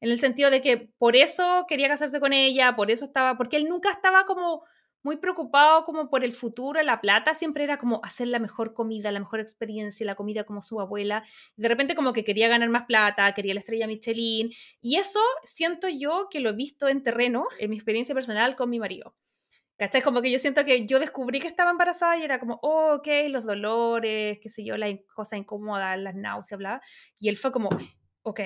en el sentido de que por eso quería casarse con ella, por eso estaba, porque él nunca estaba como muy preocupado como por el futuro, la plata, siempre era como hacer la mejor comida, la mejor experiencia, la comida como su abuela. De repente como que quería ganar más plata, quería la estrella Michelin. Y eso siento yo que lo he visto en terreno, en mi experiencia personal con mi marido. ¿Cachai? Como que yo siento que yo descubrí que estaba embarazada y era como, oh, ok, los dolores, qué sé yo, la cosa incómoda, las náuseas, bla. Y él fue como, ok,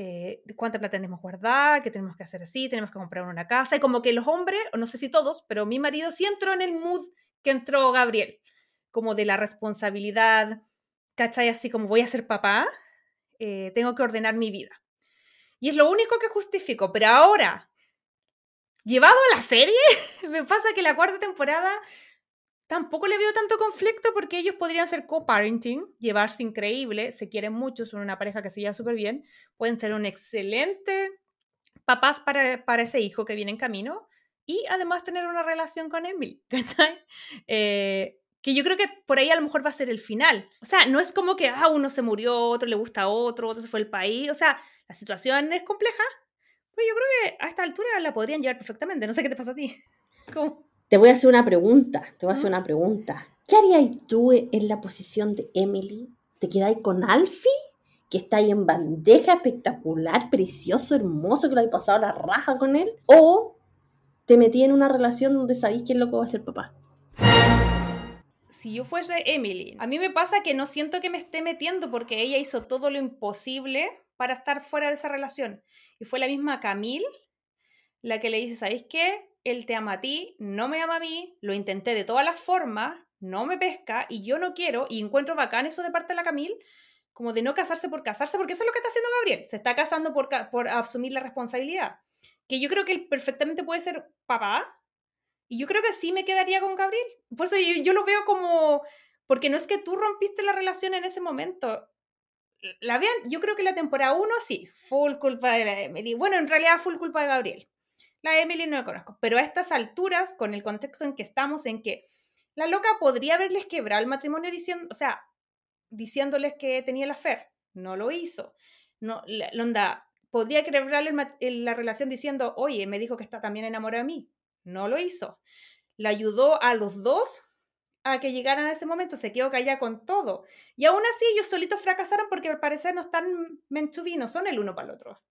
eh, cuánta plata tenemos guardada, qué tenemos que hacer así, tenemos que comprar una casa. Y como que los hombres, no sé si todos, pero mi marido sí entró en el mood que entró Gabriel, como de la responsabilidad, ¿cachai? Así como voy a ser papá, eh, tengo que ordenar mi vida. Y es lo único que justifico, pero ahora, llevado a la serie, me pasa que la cuarta temporada Tampoco le veo tanto conflicto porque ellos podrían ser co-parenting, llevarse increíble, se quieren mucho, son una pareja que se lleva súper bien, pueden ser un excelente papás para, para, ese hijo que viene en camino y además tener una relación con Emily, eh, que yo creo que por ahí a lo mejor va a ser el final. O sea, no es como que ah, uno se murió, otro le gusta a otro, otro se fue al país, o sea, la situación es compleja, pero yo creo que a esta altura la podrían llevar perfectamente, no sé qué te pasa a ti. ¿Cómo? Te voy a hacer una pregunta, te voy a hacer una pregunta. ¿Qué harías tú en la posición de Emily? ¿Te quedáis con Alfie? Que está ahí en bandeja, espectacular, precioso, hermoso, que lo hay pasado la raja con él. ¿O te metí en una relación donde sabéis quién loco va a ser papá? si yo fuese Emily, a mí me pasa que no siento que me esté metiendo porque ella hizo todo lo imposible para estar fuera de esa relación. Y fue la misma Camille la que le dice, ¿sabéis qué? Él te ama a ti, no me ama a mí, lo intenté de todas las formas, no me pesca y yo no quiero, y encuentro bacán eso de parte de la Camille, como de no casarse por casarse, porque eso es lo que está haciendo Gabriel, se está casando por, por asumir la responsabilidad, que yo creo que él perfectamente puede ser papá, y yo creo que sí me quedaría con Gabriel, por eso yo, lo veo como, porque no es que tú rompiste la relación en ese momento, la vean, yo creo que la temporada 1 sí, full culpa de bueno, en realidad full culpa de Gabriel, la Emily no la conozco, pero a estas alturas, con el contexto en que estamos, en que la loca podría haberles quebrado el matrimonio diciendo, o sea, diciéndoles que tenía la fe, no lo hizo. No, podría quebrarle la relación diciendo, oye, me dijo que está también enamorado de mí, no lo hizo. La ayudó a los dos a que llegaran a ese momento, se quedó callada con todo. Y aún así ellos solitos fracasaron porque al parecer no están meant son el uno para el otro.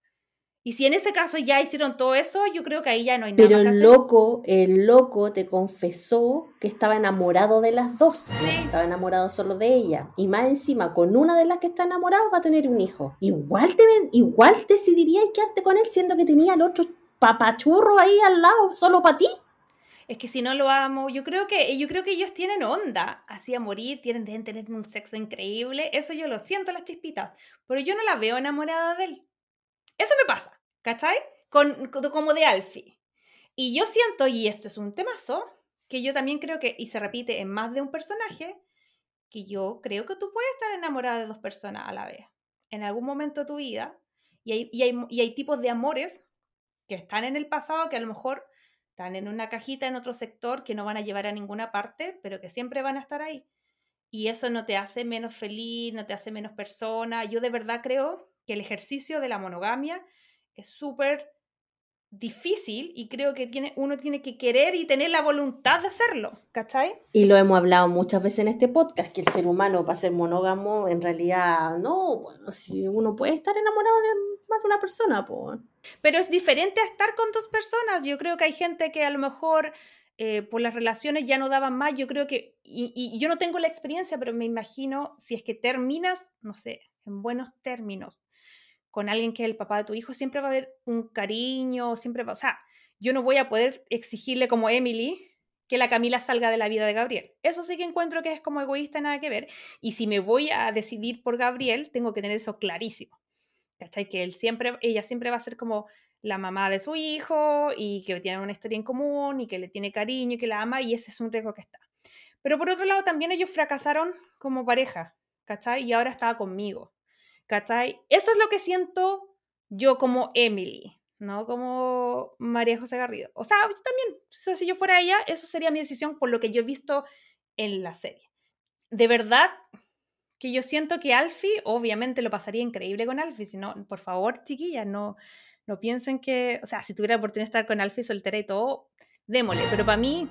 Y si en ese caso ya hicieron todo eso, yo creo que ahí ya no hay nada. Pero el loco, el loco te confesó que estaba enamorado de las dos. Estaba enamorado solo de ella. Y más encima, con una de las que está enamorado va a tener un hijo. Igual te igual decidirías quedarte con él siendo que tenía el otro papachurro ahí al lado, solo para ti. Es que si no lo amo, yo creo que yo creo que ellos tienen onda, así a morir, tienen de tener un sexo increíble, eso yo lo siento las chispitas, pero yo no la veo enamorada de él. Eso me pasa, ¿cachai? Con, como de Alfie. Y yo siento, y esto es un temazo, que yo también creo que, y se repite en más de un personaje, que yo creo que tú puedes estar enamorada de dos personas a la vez. En algún momento de tu vida. Y hay, y hay, y hay tipos de amores que están en el pasado que a lo mejor están en una cajita en otro sector que no van a llevar a ninguna parte, pero que siempre van a estar ahí. y eso no te hace menos feliz, no te hace menos persona. Yo de verdad creo que el ejercicio de la monogamia es súper difícil y creo que tiene, uno tiene que querer y tener la voluntad de hacerlo, ¿cachai? Y lo hemos hablado muchas veces en este podcast, que el ser humano para ser monógamo en realidad no, bueno, si uno puede estar enamorado de más de una persona, pues. Pero es diferente a estar con dos personas. Yo creo que hay gente que a lo mejor eh, por las relaciones ya no daban más. Yo creo que, y, y yo no tengo la experiencia, pero me imagino si es que terminas, no sé, en buenos términos, con alguien que es el papá de tu hijo, siempre va a haber un cariño, siempre va, o sea, yo no voy a poder exigirle como Emily que la Camila salga de la vida de Gabriel. Eso sí que encuentro que es como egoísta, nada que ver. Y si me voy a decidir por Gabriel, tengo que tener eso clarísimo. ¿Cachai? Que él siempre, ella siempre va a ser como la mamá de su hijo y que tienen una historia en común y que le tiene cariño y que la ama y ese es un riesgo que está. Pero por otro lado, también ellos fracasaron como pareja, ¿cachai? Y ahora estaba conmigo. ¿Cachai? Eso es lo que siento yo como Emily, ¿no? Como María José Garrido. O sea, yo también, si yo fuera ella, eso sería mi decisión por lo que yo he visto en la serie. De verdad que yo siento que Alfie, obviamente lo pasaría increíble con Alfie, si no, por favor, chiquillas, no, no piensen que, o sea, si tuviera la oportunidad de estar con Alfie soltera y todo, démosle, pero para mí,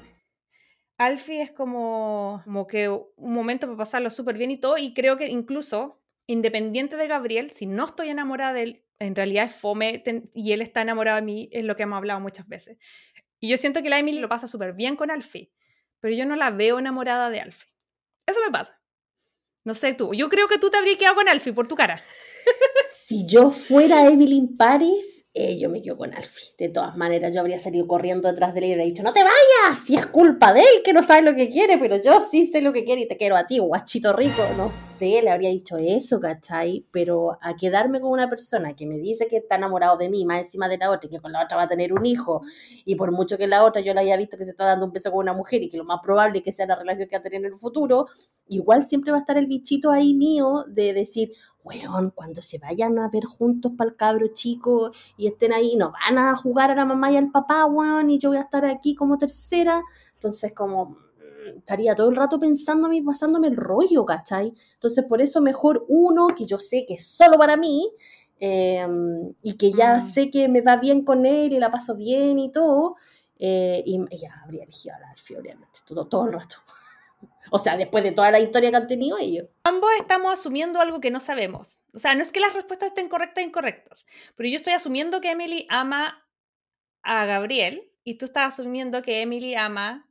Alfie es como, como que un momento para pasarlo súper bien y todo, y creo que incluso independiente de Gabriel, si no estoy enamorada de él, en realidad es fome y él está enamorado de mí, es lo que hemos hablado muchas veces. Y yo siento que la Emily lo pasa súper bien con Alfie, pero yo no la veo enamorada de Alfie. Eso me pasa. No sé tú, yo creo que tú te habrías quedado con Alfie por tu cara. si yo fuera Emily Paris, eh, yo me quedo con Alfie. De todas maneras, yo habría salido corriendo detrás de él y habría dicho, no te vayas, si es culpa de él que no sabe lo que quiere, pero yo sí sé lo que quiere y te quiero a ti, guachito rico. No sé, le habría dicho eso, ¿cachai? Pero a quedarme con una persona que me dice que está enamorado de mí, más encima de la otra, y que con la otra va a tener un hijo, y por mucho que la otra yo la haya visto que se está dando un beso con una mujer y que lo más probable es que sea la relación que va a tener en el futuro, igual siempre va a estar el bichito ahí mío de decir, weón, cuando se vayan a ver juntos para el cabro chico y estén ahí, no van a jugar a la mamá y al papá, weón, y yo voy a estar aquí como tercera. Entonces, como mm, estaría todo el rato pensando y pasándome el rollo, ¿cachai? Entonces, por eso mejor uno que yo sé que es solo para mí em, y que ya mm. sé que me va bien con él y la paso bien y todo. Eh, y ya habría elegido a la Alfie, obviamente, todo, todo el rato. O sea, después de toda la historia que han tenido ellos. Ambos estamos asumiendo algo que no sabemos. O sea, no es que las respuestas estén correctas o incorrectas, pero yo estoy asumiendo que Emily ama a Gabriel y tú estás asumiendo que Emily ama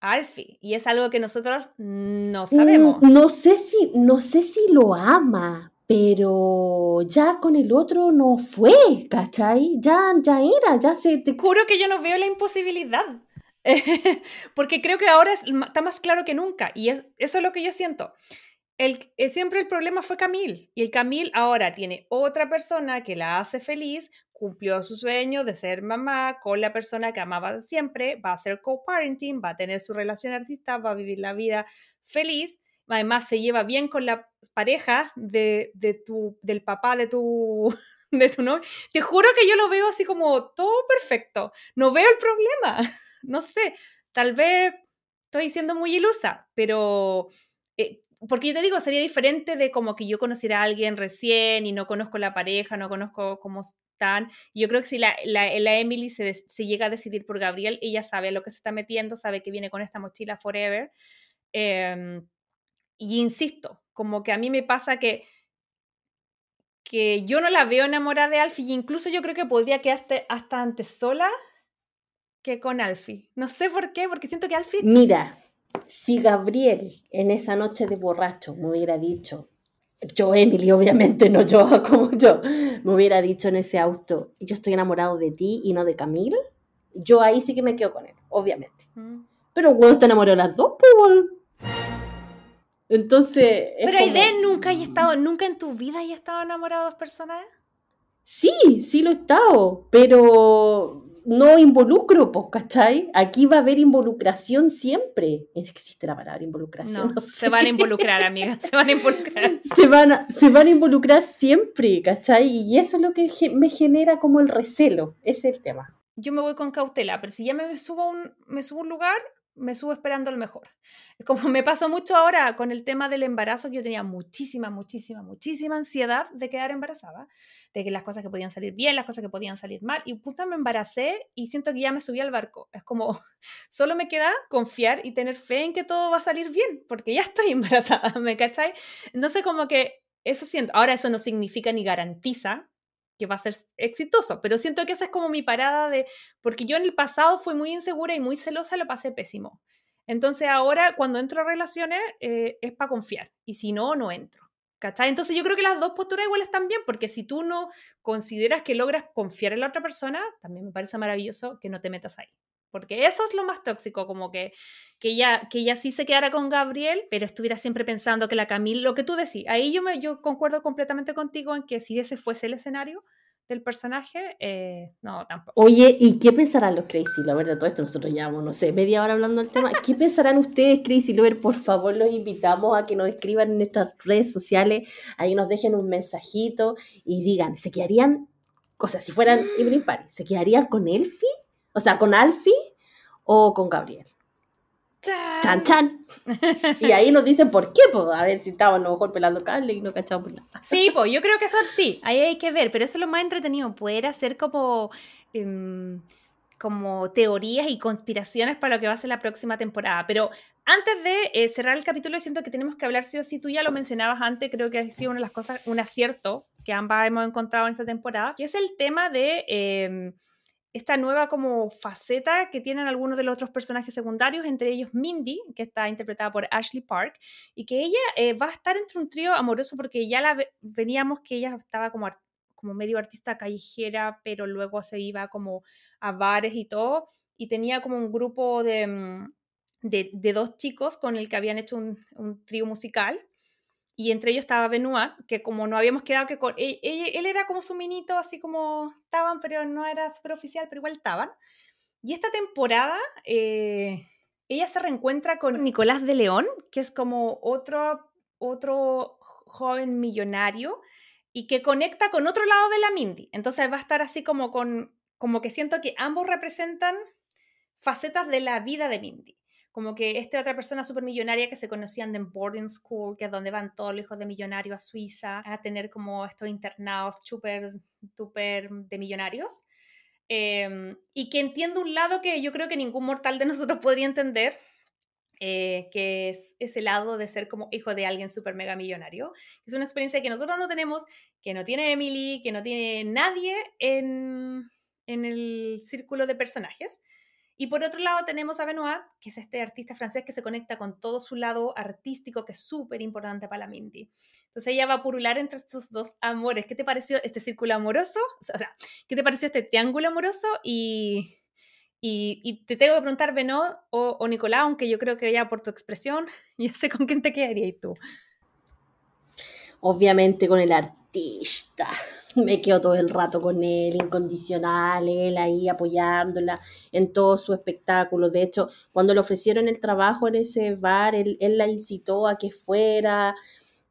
a Alfie. Y es algo que nosotros no sabemos. Mm, no, sé si, no sé si lo ama, pero ya con el otro no fue, ¿cachai? Ya, ya era, ya se... Te... Juro que yo no veo la imposibilidad. porque creo que ahora está más claro que nunca y eso es lo que yo siento. El, eh, siempre el problema fue Camil y el Camil ahora tiene otra persona que la hace feliz, cumplió su sueño de ser mamá con la persona que amaba siempre, va a ser co-parenting, va a tener su relación artista, va a vivir la vida feliz, además se lleva bien con la pareja de, de tu, del papá de tu, de tu novio. Te juro que yo lo veo así como todo perfecto, no veo el problema no sé, tal vez estoy siendo muy ilusa, pero eh, porque yo te digo, sería diferente de como que yo conociera a alguien recién y no conozco la pareja, no conozco cómo están. Yo creo que si la, la, Emily se, se, llega a decidir por Gabriel, ella sabe lo que se está metiendo, sabe que viene con esta mochila forever. Em, y insisto, como que a mí me pasa que que yo no la veo enamorada de Alfie, incluso yo creo que podría quedarte hasta antes sola que con Alfie. No sé por qué, porque siento que Alfie... Mira, si Gabriel en esa noche de borracho me hubiera dicho, yo Emily obviamente, no yo como yo, me hubiera dicho en ese auto, yo estoy enamorado de ti y no de Camille, yo ahí sí que me quedo con él, obviamente. Mm. Pero bueno, te enamoró las dos, pues. Entonces. Pero Aiden nunca hay estado, nunca en tu vida hay estado enamorado de dos personas. Sí, sí lo he estado, pero no involucro, pues, ¿cachai? Aquí va a haber involucración siempre. Existe la palabra involucración. No, se van a involucrar, amiga, se van a involucrar. se, van a, se van a involucrar siempre, ¿cachai? Y eso es lo que me genera como el recelo, ese es el tema. Yo me voy con cautela, pero si ya me subo a un, me subo un lugar, me subo esperando lo mejor. Como me pasó mucho ahora con el tema del embarazo, que yo tenía muchísima, muchísima, muchísima ansiedad de quedar embarazada, de que las cosas que podían salir bien, las cosas que podían salir mal, y puta me embaracé y siento que ya me subí al barco. Es como, solo me queda confiar y tener fe en que todo va a salir bien, porque ya estoy embarazada, ¿me cachai? Entonces como que eso siento. Ahora eso no significa ni garantiza que va a ser exitoso, pero siento que esa es como mi parada de, porque yo en el pasado fui muy insegura y muy celosa, lo pasé pésimo. Entonces ahora cuando entro a relaciones eh, es para confiar y si no, no entro. ¿Cachai? Entonces yo creo que las dos posturas igual están bien, porque si tú no consideras que logras confiar en la otra persona, también me parece maravilloso que no te metas ahí. Porque eso es lo más tóxico, como que, que, ella, que ella sí se quedara con Gabriel, pero estuviera siempre pensando que la Camille, lo que tú decís, ahí yo, me, yo concuerdo completamente contigo en que si ese fuese el escenario, del personaje, eh, no, tampoco. Oye, ¿y qué pensarán los Crazy Lovers de todo esto? Nosotros llevamos, no sé, media hora hablando del tema. ¿Qué pensarán ustedes, Crazy Lovers? Por favor, los invitamos a que nos escriban en nuestras redes sociales, ahí nos dejen un mensajito y digan, ¿se quedarían, o sea, si fueran Evelyn Paris, ¿se quedarían con Elfie? O sea, con Alfie o con Gabriel. Chan, chan. y ahí nos dicen por qué, pues, a ver si estábamos a lo mejor pelando cable y no cachamos por nada. Sí, pues yo creo que eso sí, ahí hay que ver, pero eso es lo más entretenido, poder hacer como, em, como teorías y conspiraciones para lo que va a ser la próxima temporada. Pero antes de eh, cerrar el capítulo, siento que tenemos que hablar, sí o sí, tú ya lo mencionabas antes, creo que ha sido una de las cosas, un acierto que ambas hemos encontrado en esta temporada, que es el tema de... Em, esta nueva como faceta que tienen algunos de los otros personajes secundarios, entre ellos Mindy, que está interpretada por Ashley Park, y que ella eh, va a estar entre un trío amoroso porque ya la veníamos que ella estaba como, como medio artista callejera, pero luego se iba como a bares y todo, y tenía como un grupo de, mm, de, dos chicos con el que habían hecho un, un trío musical y entre ellos estaba Benoit, que como no habíamos quedado que con, él, él, era como su minito, así como estaban, pero no era súper oficial, pero igual estaban. Y esta temporada eh, ella se reencuentra con Nicolás de León, que es como otro, otro joven millonario y que conecta con otro lado de la Mindy. Entonces va a estar así como con, como que siento que ambos representan facetas de la vida de Mindy como que esta otra persona súper millonaria que se conocían de boarding school, que es donde van todos los hijos de millonarios a Suiza, a tener como estos internados súper, súper de millonarios. Em, y que entiende un lado que yo creo que ningún mortal de nosotros podría entender, eh, que es ese lado de ser como hijo de alguien súper mega millonario. Es una experiencia que nosotros no tenemos, que no tiene Emily, que no tiene nadie en, en el círculo de personajes. Y por otro lado tenemos a Benoit, que es este artista francés que se conecta con todo su lado artístico, que es súper importante para la Mindy. Entonces ella va a purular entre estos dos amores. ¿Qué te pareció este círculo amoroso? O sea, ¿qué te pareció este triángulo amoroso? Y, y, te tengo que preguntar, Benoit o, o, Nicolás, aunque yo creo que ya por tu expresión, ya sé con quién te quedarías tú. Obviamente con el artista me quedo todo el rato con él, incondicional, él ahí apoyándola en todo su espectáculo. De hecho, cuando le ofrecieron el trabajo en ese bar, él, la incitó a que fuera.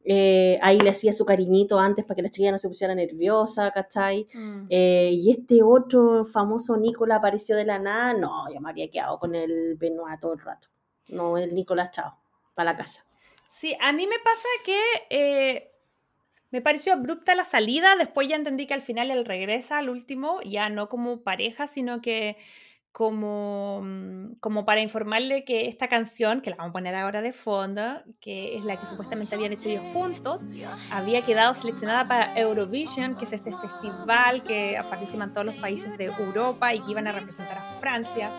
Eh, ahí le hacía su cariñito antes para que la chiquilla no se pusiera nerviosa, ¿cachai? Mm. Eh, y este otro famoso Nicolás apareció de la nada. No, yo me habría quedado con el Benoit todo el rato. No, el Nicolás, chao, para la casa. Sí, a mí me pasa que eh, me pareció abrupta la salida, después ya entendí que al final él regresa al último, ya no como pareja, sino que como, mm, como para informarle que esta canción, que la vamos a poner ahora de fondo, que es la que supuestamente habían hecho ellos juntos, había quedado seleccionada para Eurovision, que es este festival que participan todos los países de Europa y que iban a representar a Francia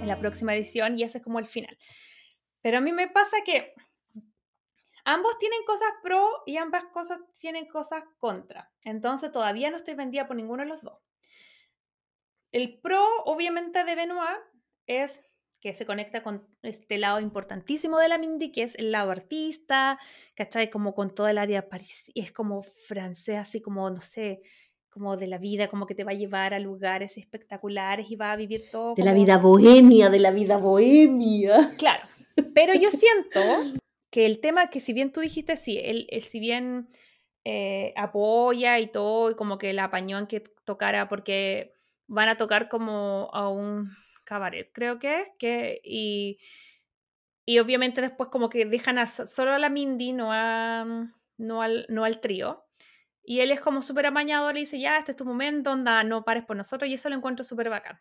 en la próxima edición, y ese es como el final. Pero a mí me pasa que Ambos tienen cosas pro y ambas cosas tienen cosas contra. Entonces todavía no estoy vendida por ninguno de los dos. El pro, obviamente, de Benoit es que se conecta con este lado importantísimo de la Mindy, que es el lado artista, ¿cachai? Como con todo el área París, y es como francés, así como, no sé, como de la vida, como que te va a llevar a lugares espectaculares y va a vivir todo. De la vida bohemia, de la vida bohemia. Claro, pero yo siento que el tema que si bien tú dijiste, sí, él, si bien eh, apoya y todo, y como que la apañó en que tocara, porque van a tocar como a un, Cabaret, creo que es, que, y, y obviamente después como que dejan a, solo a la Mindy, no, a, no, al, no al trío. Y él es como súper amañador y dice, ya, este es tu momento, onda, no pares por nosotros, y eso lo encuentro súper bacán.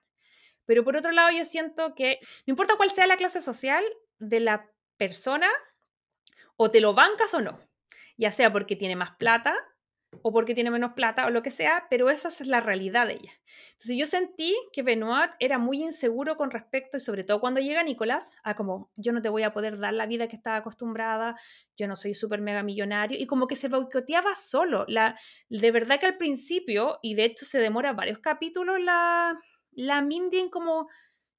Pero por otro lado, yo siento que no importa cuál sea la clase social de la persona, o te lo bancas o no, ya sea porque tiene más plata o porque tiene menos plata o lo que sea, pero esa es la realidad de ella. Entonces yo sentí que Benoit era muy inseguro con respecto, y sobre todo cuando llega Nicolás, a como yo no te voy a poder dar la vida que estaba acostumbrada, yo no soy súper mega millonario, y como que se boicoteaba solo. La, de verdad que al principio, y de hecho se demora varios capítulos, la, la Mindy en como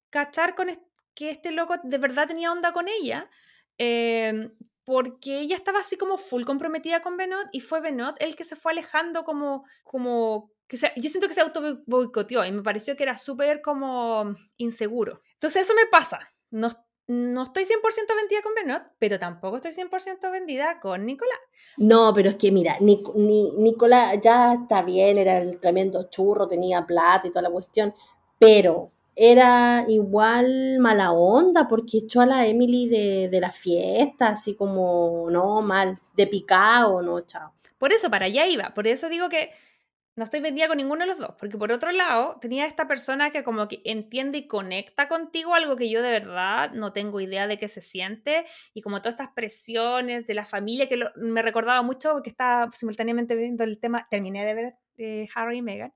cachar con que este loco de verdad tenía onda con ella. Eh, porque ella estaba así como full comprometida con Benot y fue Benot el que se fue alejando como, como que se, yo siento que se auto boicoteó y me pareció que era súper como inseguro. Entonces eso me pasa. No, no estoy 100% vendida con Benot, pero tampoco estoy 100% vendida con Nicolás. No, pero es que mira, ni, ni, Nicolás ya está bien, era el tremendo churro, tenía plata y toda la cuestión, pero era igual mala onda porque echó a la Emily de, la fiesta, así como, no, mal, de picado, no, chao. Por eso, para allá iba, por eso digo que no estoy vendida con ninguno de los dos, porque por otro lado, tenía esta persona que como que entiende y conecta contigo algo que yo de verdad no tengo idea de qué se siente, y como todas estas presiones de la familia, que me recordaba mucho porque estaba simultáneamente viendo el tema, terminé de ver eh, Harry y Meghan,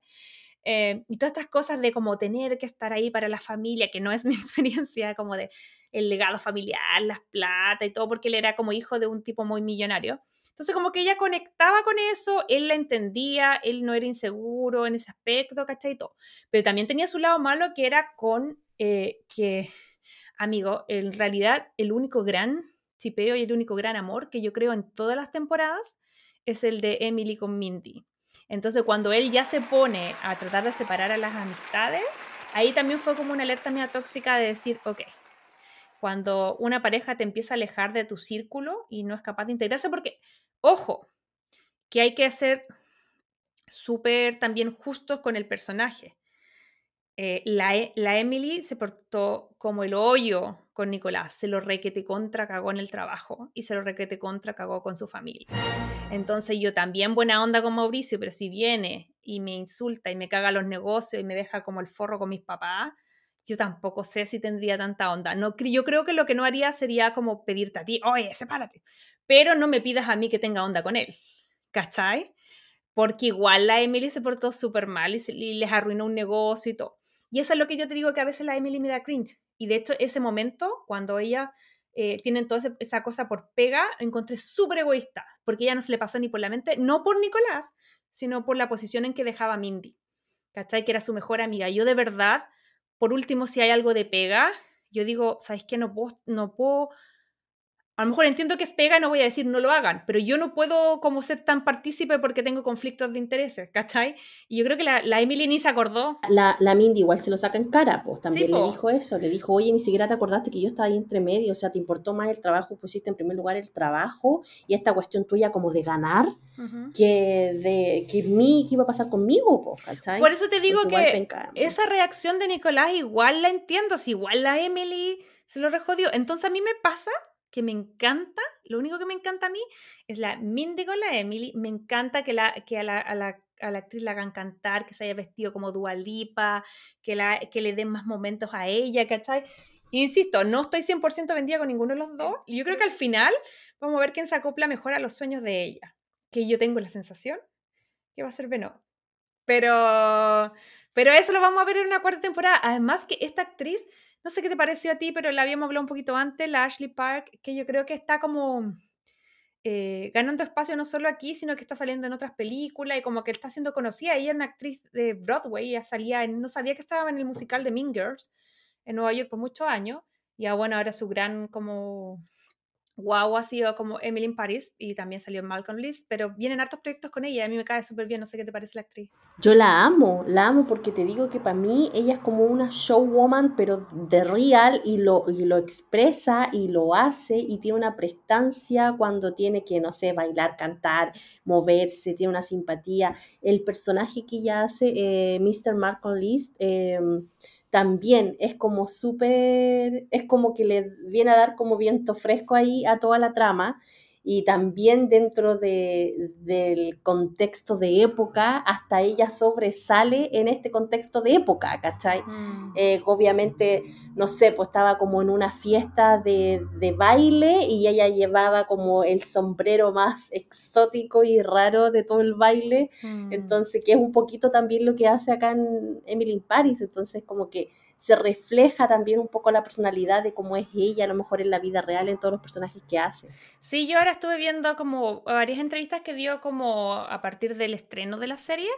eh, y todas estas cosas de como tener que estar ahí para la familia, que no es mi experiencia como de el legado familiar, las plata y todo, porque él era como hijo de un tipo muy millonario. Entonces como que ella conectaba con eso, él la entendía, él no era inseguro en ese aspecto, ¿cachai? Todo. Pero también tenía su lado malo que era con eh, que, amigo, en realidad el único gran chipeo y el único gran amor que yo creo en todas las temporadas es el de Emily con Mindy. Entonces, cuando él ya se pone a tratar de separar a las amistades, ahí también fue como una alerta mía tóxica de decir, ok, cuando una pareja te empieza a alejar de tu círculo y no es capaz de integrarse, porque, ojo, que hay que ser súper también justos con el personaje. Eh, la, e, la, Emily se portó como el hoyo con Nicolás, se lo requete contra cagó en el trabajo y se lo requete contra cagó con su familia. Entonces yo también buena onda con Mauricio, pero si viene y me insulta y me caga los negocios y me deja como el forro con mis papás, yo tampoco sé si tendría tanta onda. No, yo creo que lo que no haría sería como pedirte a ti, oye, sepárate, pero no me pidas a mí que tenga onda con él, ¿cachai? Porque igual la Emily se portó súper mal y, y les arruinó un negocio y todo. Y eso es lo que yo te digo que a veces la Emily me da cringe. Y de hecho, ese momento, cuando ella eh, tiene toda esa cosa por pega, encontré súper egoísta, porque ella no se le pasó ni por la mente, no por Nicolás, sino por la posición en que dejaba Mindy. ¿Cachai? Que era su mejor amiga. Yo de verdad, por último, si hay algo de pega, yo digo, ¿sabes qué? No puedo, no puedo a lo mejor entiendo que es pega, no voy a decir no lo hagan, pero yo no puedo como ser tan partícipe porque tengo conflictos de intereses, ¿cachai? Y yo creo que la, la Emily ni se acordó. La, la, Mindy igual se lo saca en cara, pues también le dijo eso, le dijo, oye, ni siquiera te acordaste que yo estaba ahí entre medio, o sea, te importó más el trabajo, pusiste en primer lugar el trabajo y esta cuestión tuya como de ganar, que de que mí, ¿qué iba a pasar conmigo, pues, ¿cachai? Por eso te digo que esa reacción de Nicolás igual la entiendo, si igual la Emily se lo rejodió, entonces a mí me pasa que me encanta, lo único que me encanta a mí es la Mindy con la Emily. Me encanta que, la, que a, la, a, la, a la actriz la hagan cantar, que se haya vestido como Dualipa, que, que le den más momentos a ella, ¿cachai? Insisto, no estoy 100% vendida con ninguno de los dos. Y yo creo que al final vamos a ver quién se acopla mejor a los sueños de ella. Que yo tengo la sensación que va a ser Benoit. Pero, pero eso lo vamos a ver en una cuarta temporada. Además que esta actriz no sé qué te pareció a ti, pero la habíamos hablado un poquito antes, la Ashley Park, que yo creo que está como eh, ganando espacio no solo aquí, sino que está saliendo en otras películas y como que está siendo conocida. Ella es una actriz de Broadway, ella salía, en, no sabía que estaba en el musical de Mean Girls en Nueva York por muchos años. Y bueno, ahora su gran como wow ha sido como Emily in Paris y también salió en Malcolm List, pero vienen hartos proyectos con ella, a mí me cae súper bien, no sé qué te parece la actriz. Yo la amo, la amo porque te digo que para mí ella es como una showwoman, pero de real y lo, y lo expresa y lo hace y tiene una prestancia cuando tiene que, no sé, bailar, cantar, moverse, tiene una simpatía. El personaje que ella hace, eh, Mr. Malcolm List, em, también es como súper, es como que le viene a dar como viento fresco ahí a toda la trama y también dentro de, del contexto de época, hasta ella sobresale en este contexto de época, ¿cachai? Mm. Eh, obviamente, no sé, pues estaba como en una fiesta de, de, baile y ella llevaba como el sombrero más exótico y raro de todo el baile, Mm. entonces que es un poquito también lo que hace acá en Emily in Paris, entonces como que se refleja también un poco la personalidad de cómo es ella, a lo mejor en la vida real, en todos los personajes que hace. Sí, yo ahora estuve viendo como varias entrevistas que dio como a partir del estreno de la serie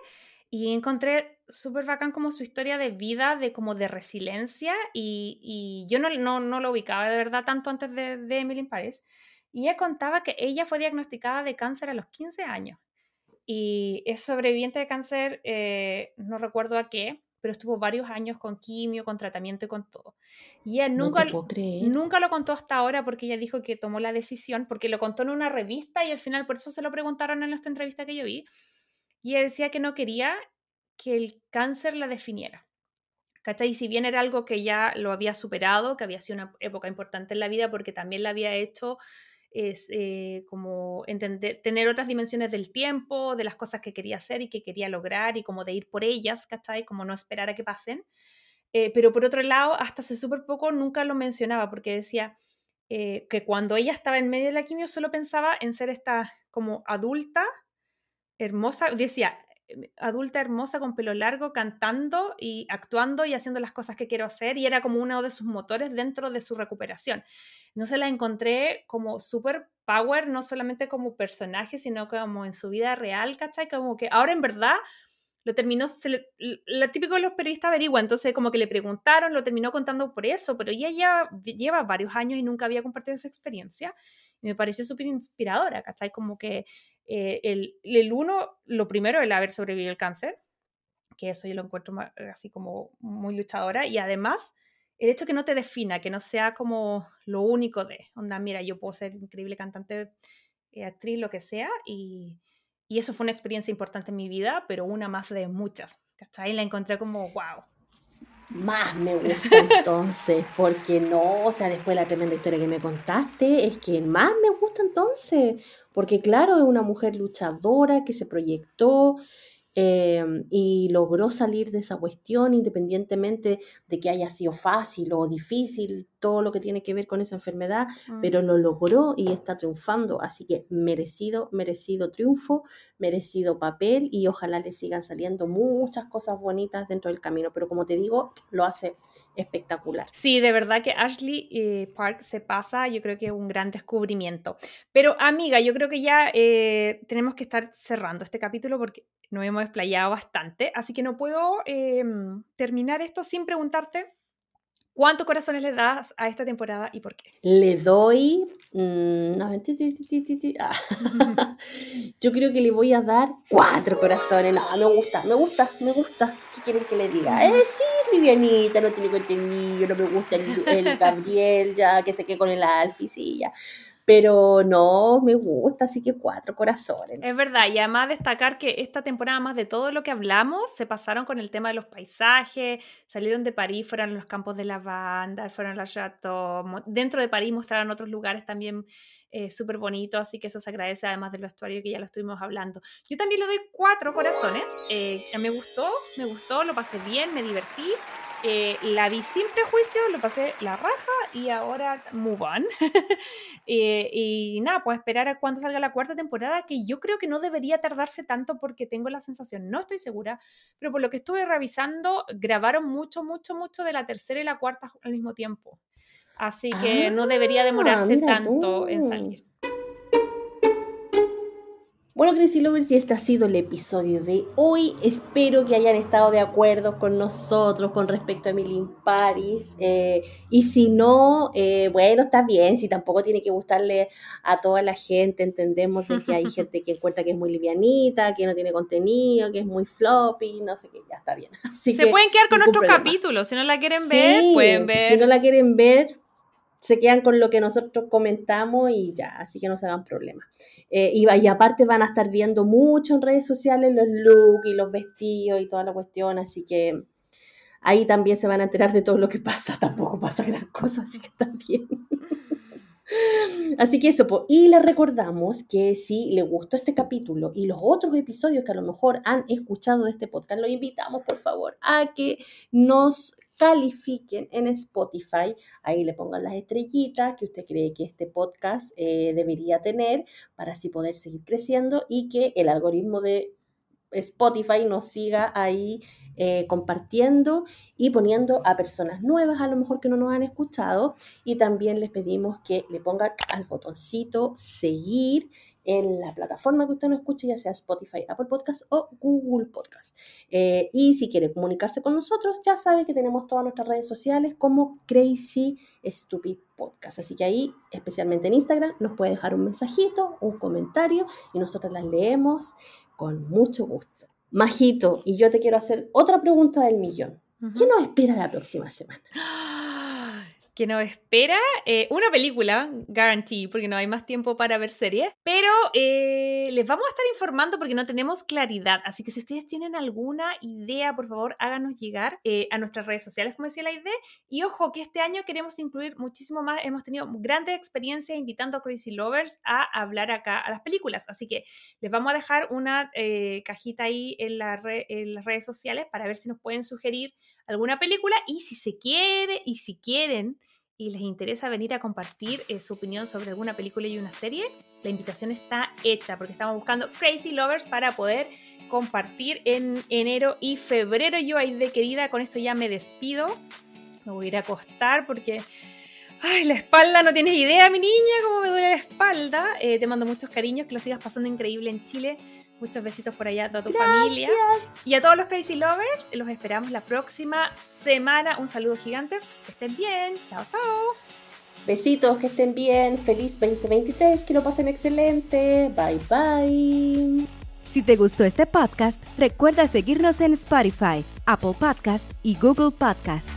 y encontré súper bacán como su historia de vida, de como de resiliencia y, y yo no, no, no, lo ubicaba de verdad tanto antes de, de Emily in Paris. Y ella contaba que ella fue diagnosticada de cáncer a los 15 años y es sobreviviente de cáncer, eh, no recuerdo a qué, pero estuvo varios años con quimio, con tratamiento y con todo. Y ella nunca, no nunca lo contó hasta ahora porque ella dijo que tomó la decisión, porque lo contó en una revista y al final por eso se lo preguntaron en esta entrevista que yo vi. Y ella decía que no quería que el cáncer la definiera. ¿Cachai? Y si bien era algo que ya lo había superado, que había sido una época importante en la vida porque también la había hecho es eh, como entender, tener otras dimensiones del tiempo, de las cosas que quería hacer y que quería lograr y como de ir por ellas, ¿cachai? Como no esperar a que pasen. Eh, pero por otro lado, hasta hace súper poco nunca lo mencionaba porque decía eh, que cuando ella estaba en medio de la quimio solo pensaba en ser esta como adulta, hermosa, decía, adulta hermosa con pelo largo, cantando y actuando y haciendo las cosas que quiero hacer y era como uno de sus motores dentro de su recuperación. No se la encontré como super power, no solamente como personaje, sino como en su vida real, ¿cachai? Como que ahora en verdad lo terminó, se lo típico de los periodistas averigua, entonces como que le preguntaron, lo terminó contando por eso, pero ella ya lleva varios años y nunca había compartido esa experiencia y me pareció súper inspiradora, ¿cachai? Como que eh, el, el, uno, lo primero, el haber sobrevivido al cáncer, que eso yo lo encuentro más, así como muy luchadora, y además el hecho que no te defina, que no sea como lo único de, onda, mira, yo puedo ser increíble cantante, eh, actriz, lo que sea, y, y, eso fue una experiencia importante en mi vida, pero una más de muchas, ¿cachai? La encontré como, wow. Más me gusta entonces, porque no, o sea, después de la tremenda historia que me contaste, es que más me gusta entonces, porque claro, es una mujer luchadora que se proyectó eh, y logró salir de esa cuestión independientemente de que haya sido fácil o difícil todo lo que tiene que ver con esa enfermedad, mm. pero lo logró y está triunfando, así que merecido, merecido triunfo, merecido papel y ojalá le sigan saliendo muchas cosas bonitas dentro del camino, pero como te digo, lo hace espectacular. Sí, de verdad que Ashley eh, Park se pasa, yo creo que es un gran descubrimiento. Pero amiga, yo creo que ya eh, tenemos que estar cerrando este capítulo porque nos hemos explayado bastante, así que no puedo eh, terminar esto sin preguntarte ¿Cuántos corazones le das a esta temporada y por qué? Le doy. Mmm, no, ti, ti, ah. Yo creo que le voy a dar cuatro corazones. No, me gusta, me gusta, me gusta. ¿Qué quieren que le diga? Eh, sí, livianita, no tiene contenido, no me gusta el, el Gabriel, ya que se quede con el Alfie, sí, ya pero no me gusta, así que cuatro corazones. Es verdad, y además destacar que esta temporada, más de todo lo que hablamos, se pasaron con el tema de los paisajes, salieron de París, fueron a los campos de lavanda, fueron a la Chateau, dentro de París mostraron otros lugares también eh, súper bonitos, así que eso se agradece además del vestuario que ya lo estuvimos hablando. Yo también le doy cuatro corazones, eh, me gustó, me gustó, lo pasé bien, me divertí. Eh, la vi sin prejuicio, lo pasé la raja y ahora move on. eh, y nada, pues esperar a cuando salga la cuarta temporada, que yo creo que no debería tardarse tanto porque tengo la sensación, no estoy segura, pero por lo que estuve revisando, grabaron mucho, mucho, mucho de la tercera y la cuarta al mismo tiempo. Así que ah, no debería demorarse tanto tú. en salir. Bueno, Crazy Lovers, y este ha sido el episodio de hoy. Espero que hayan estado de acuerdo con nosotros con respecto a Emily in Paris. Eh, y si no, eh, bueno, está bien. Si tampoco tiene que gustarle a toda la gente, entendemos de que hay gente que encuentra que es muy livianita, que no tiene contenido, que es muy floppy, no sé qué, ya está bien. Así Se que, pueden quedar con nuestros capítulos. Si no la quieren ver, pueden ver. Si no la quieren ver, se quedan con lo que nosotros comentamos y ya, así que no se hagan problemas. Eh, y, y, aparte van a estar viendo mucho en redes sociales los looks y los vestidos y toda la cuestión, así que, Ahí también se van a enterar de todo lo que pasa. Tampoco pasa gran cosa, así que está bien. Así que eso, y les recordamos que si les gustó este capítulo y los otros episodios que a lo mejor han escuchado de este podcast, los invitamos por favor a que nos califiquen en Spotify, ahí le pongan las estrellitas que usted cree que este podcast eh, debería tener para así poder seguir creciendo y que el algoritmo de Spotify nos siga ahí eh, compartiendo y poniendo a personas nuevas, a lo mejor que no nos han escuchado. Y también les pedimos que le pongan al botoncito seguir en la plataforma que usted nos escuche, ya sea Spotify, Apple Podcast o Google Podcast. Eh, y si quiere comunicarse con nosotros, ya sabe que tenemos todas nuestras redes sociales como Crazy Stupid Podcast. Así que ahí, especialmente en Instagram, nos puede dejar un mensajito, un comentario y nosotros las leemos con mucho gusto. Majito, y yo te quiero hacer otra pregunta del millón. ¿Qué nos espera la próxima semana? que nos espera eh, una película, guarantee, porque no hay más tiempo para ver series, pero eh, les vamos a estar informando porque no tenemos claridad, así que si ustedes tienen alguna idea, por favor, háganos llegar eh, a nuestras redes sociales, como decía la idea, y ojo que este año queremos incluir muchísimo más, hemos tenido grandes experiencias invitando a Crazy Lovers a hablar acá a las películas, así que les vamos a dejar una cajita ahí en, en las redes sociales para ver si nos pueden sugerir alguna película. Y si se quiere y si quieren y les interesa venir a compartir eh, su opinión sobre alguna película y una serie, la invitación está hecha porque estamos buscando Crazy Lovers para poder compartir en enero y febrero. Yo ahí de querida, con esto ya me despido. Me voy a ir a acostar porque... Ay, la espalda, no tienes idea, mi niña, cómo me duele la espalda. Eh, te mando muchos cariños, que lo sigas pasando increíble en Chile. Muchos besitos por allá a toda tu familia. Y a todos los Crazy Lovers, los esperamos la próxima semana. Un saludo gigante. Que estén bien. Chao, chao. Besitos, que estén bien. Feliz 2023. Que lo pasen excelente. Bye, bye. Si te gustó este podcast, recuerda seguirnos en Spotify, Apple Podcast y Google Podcast.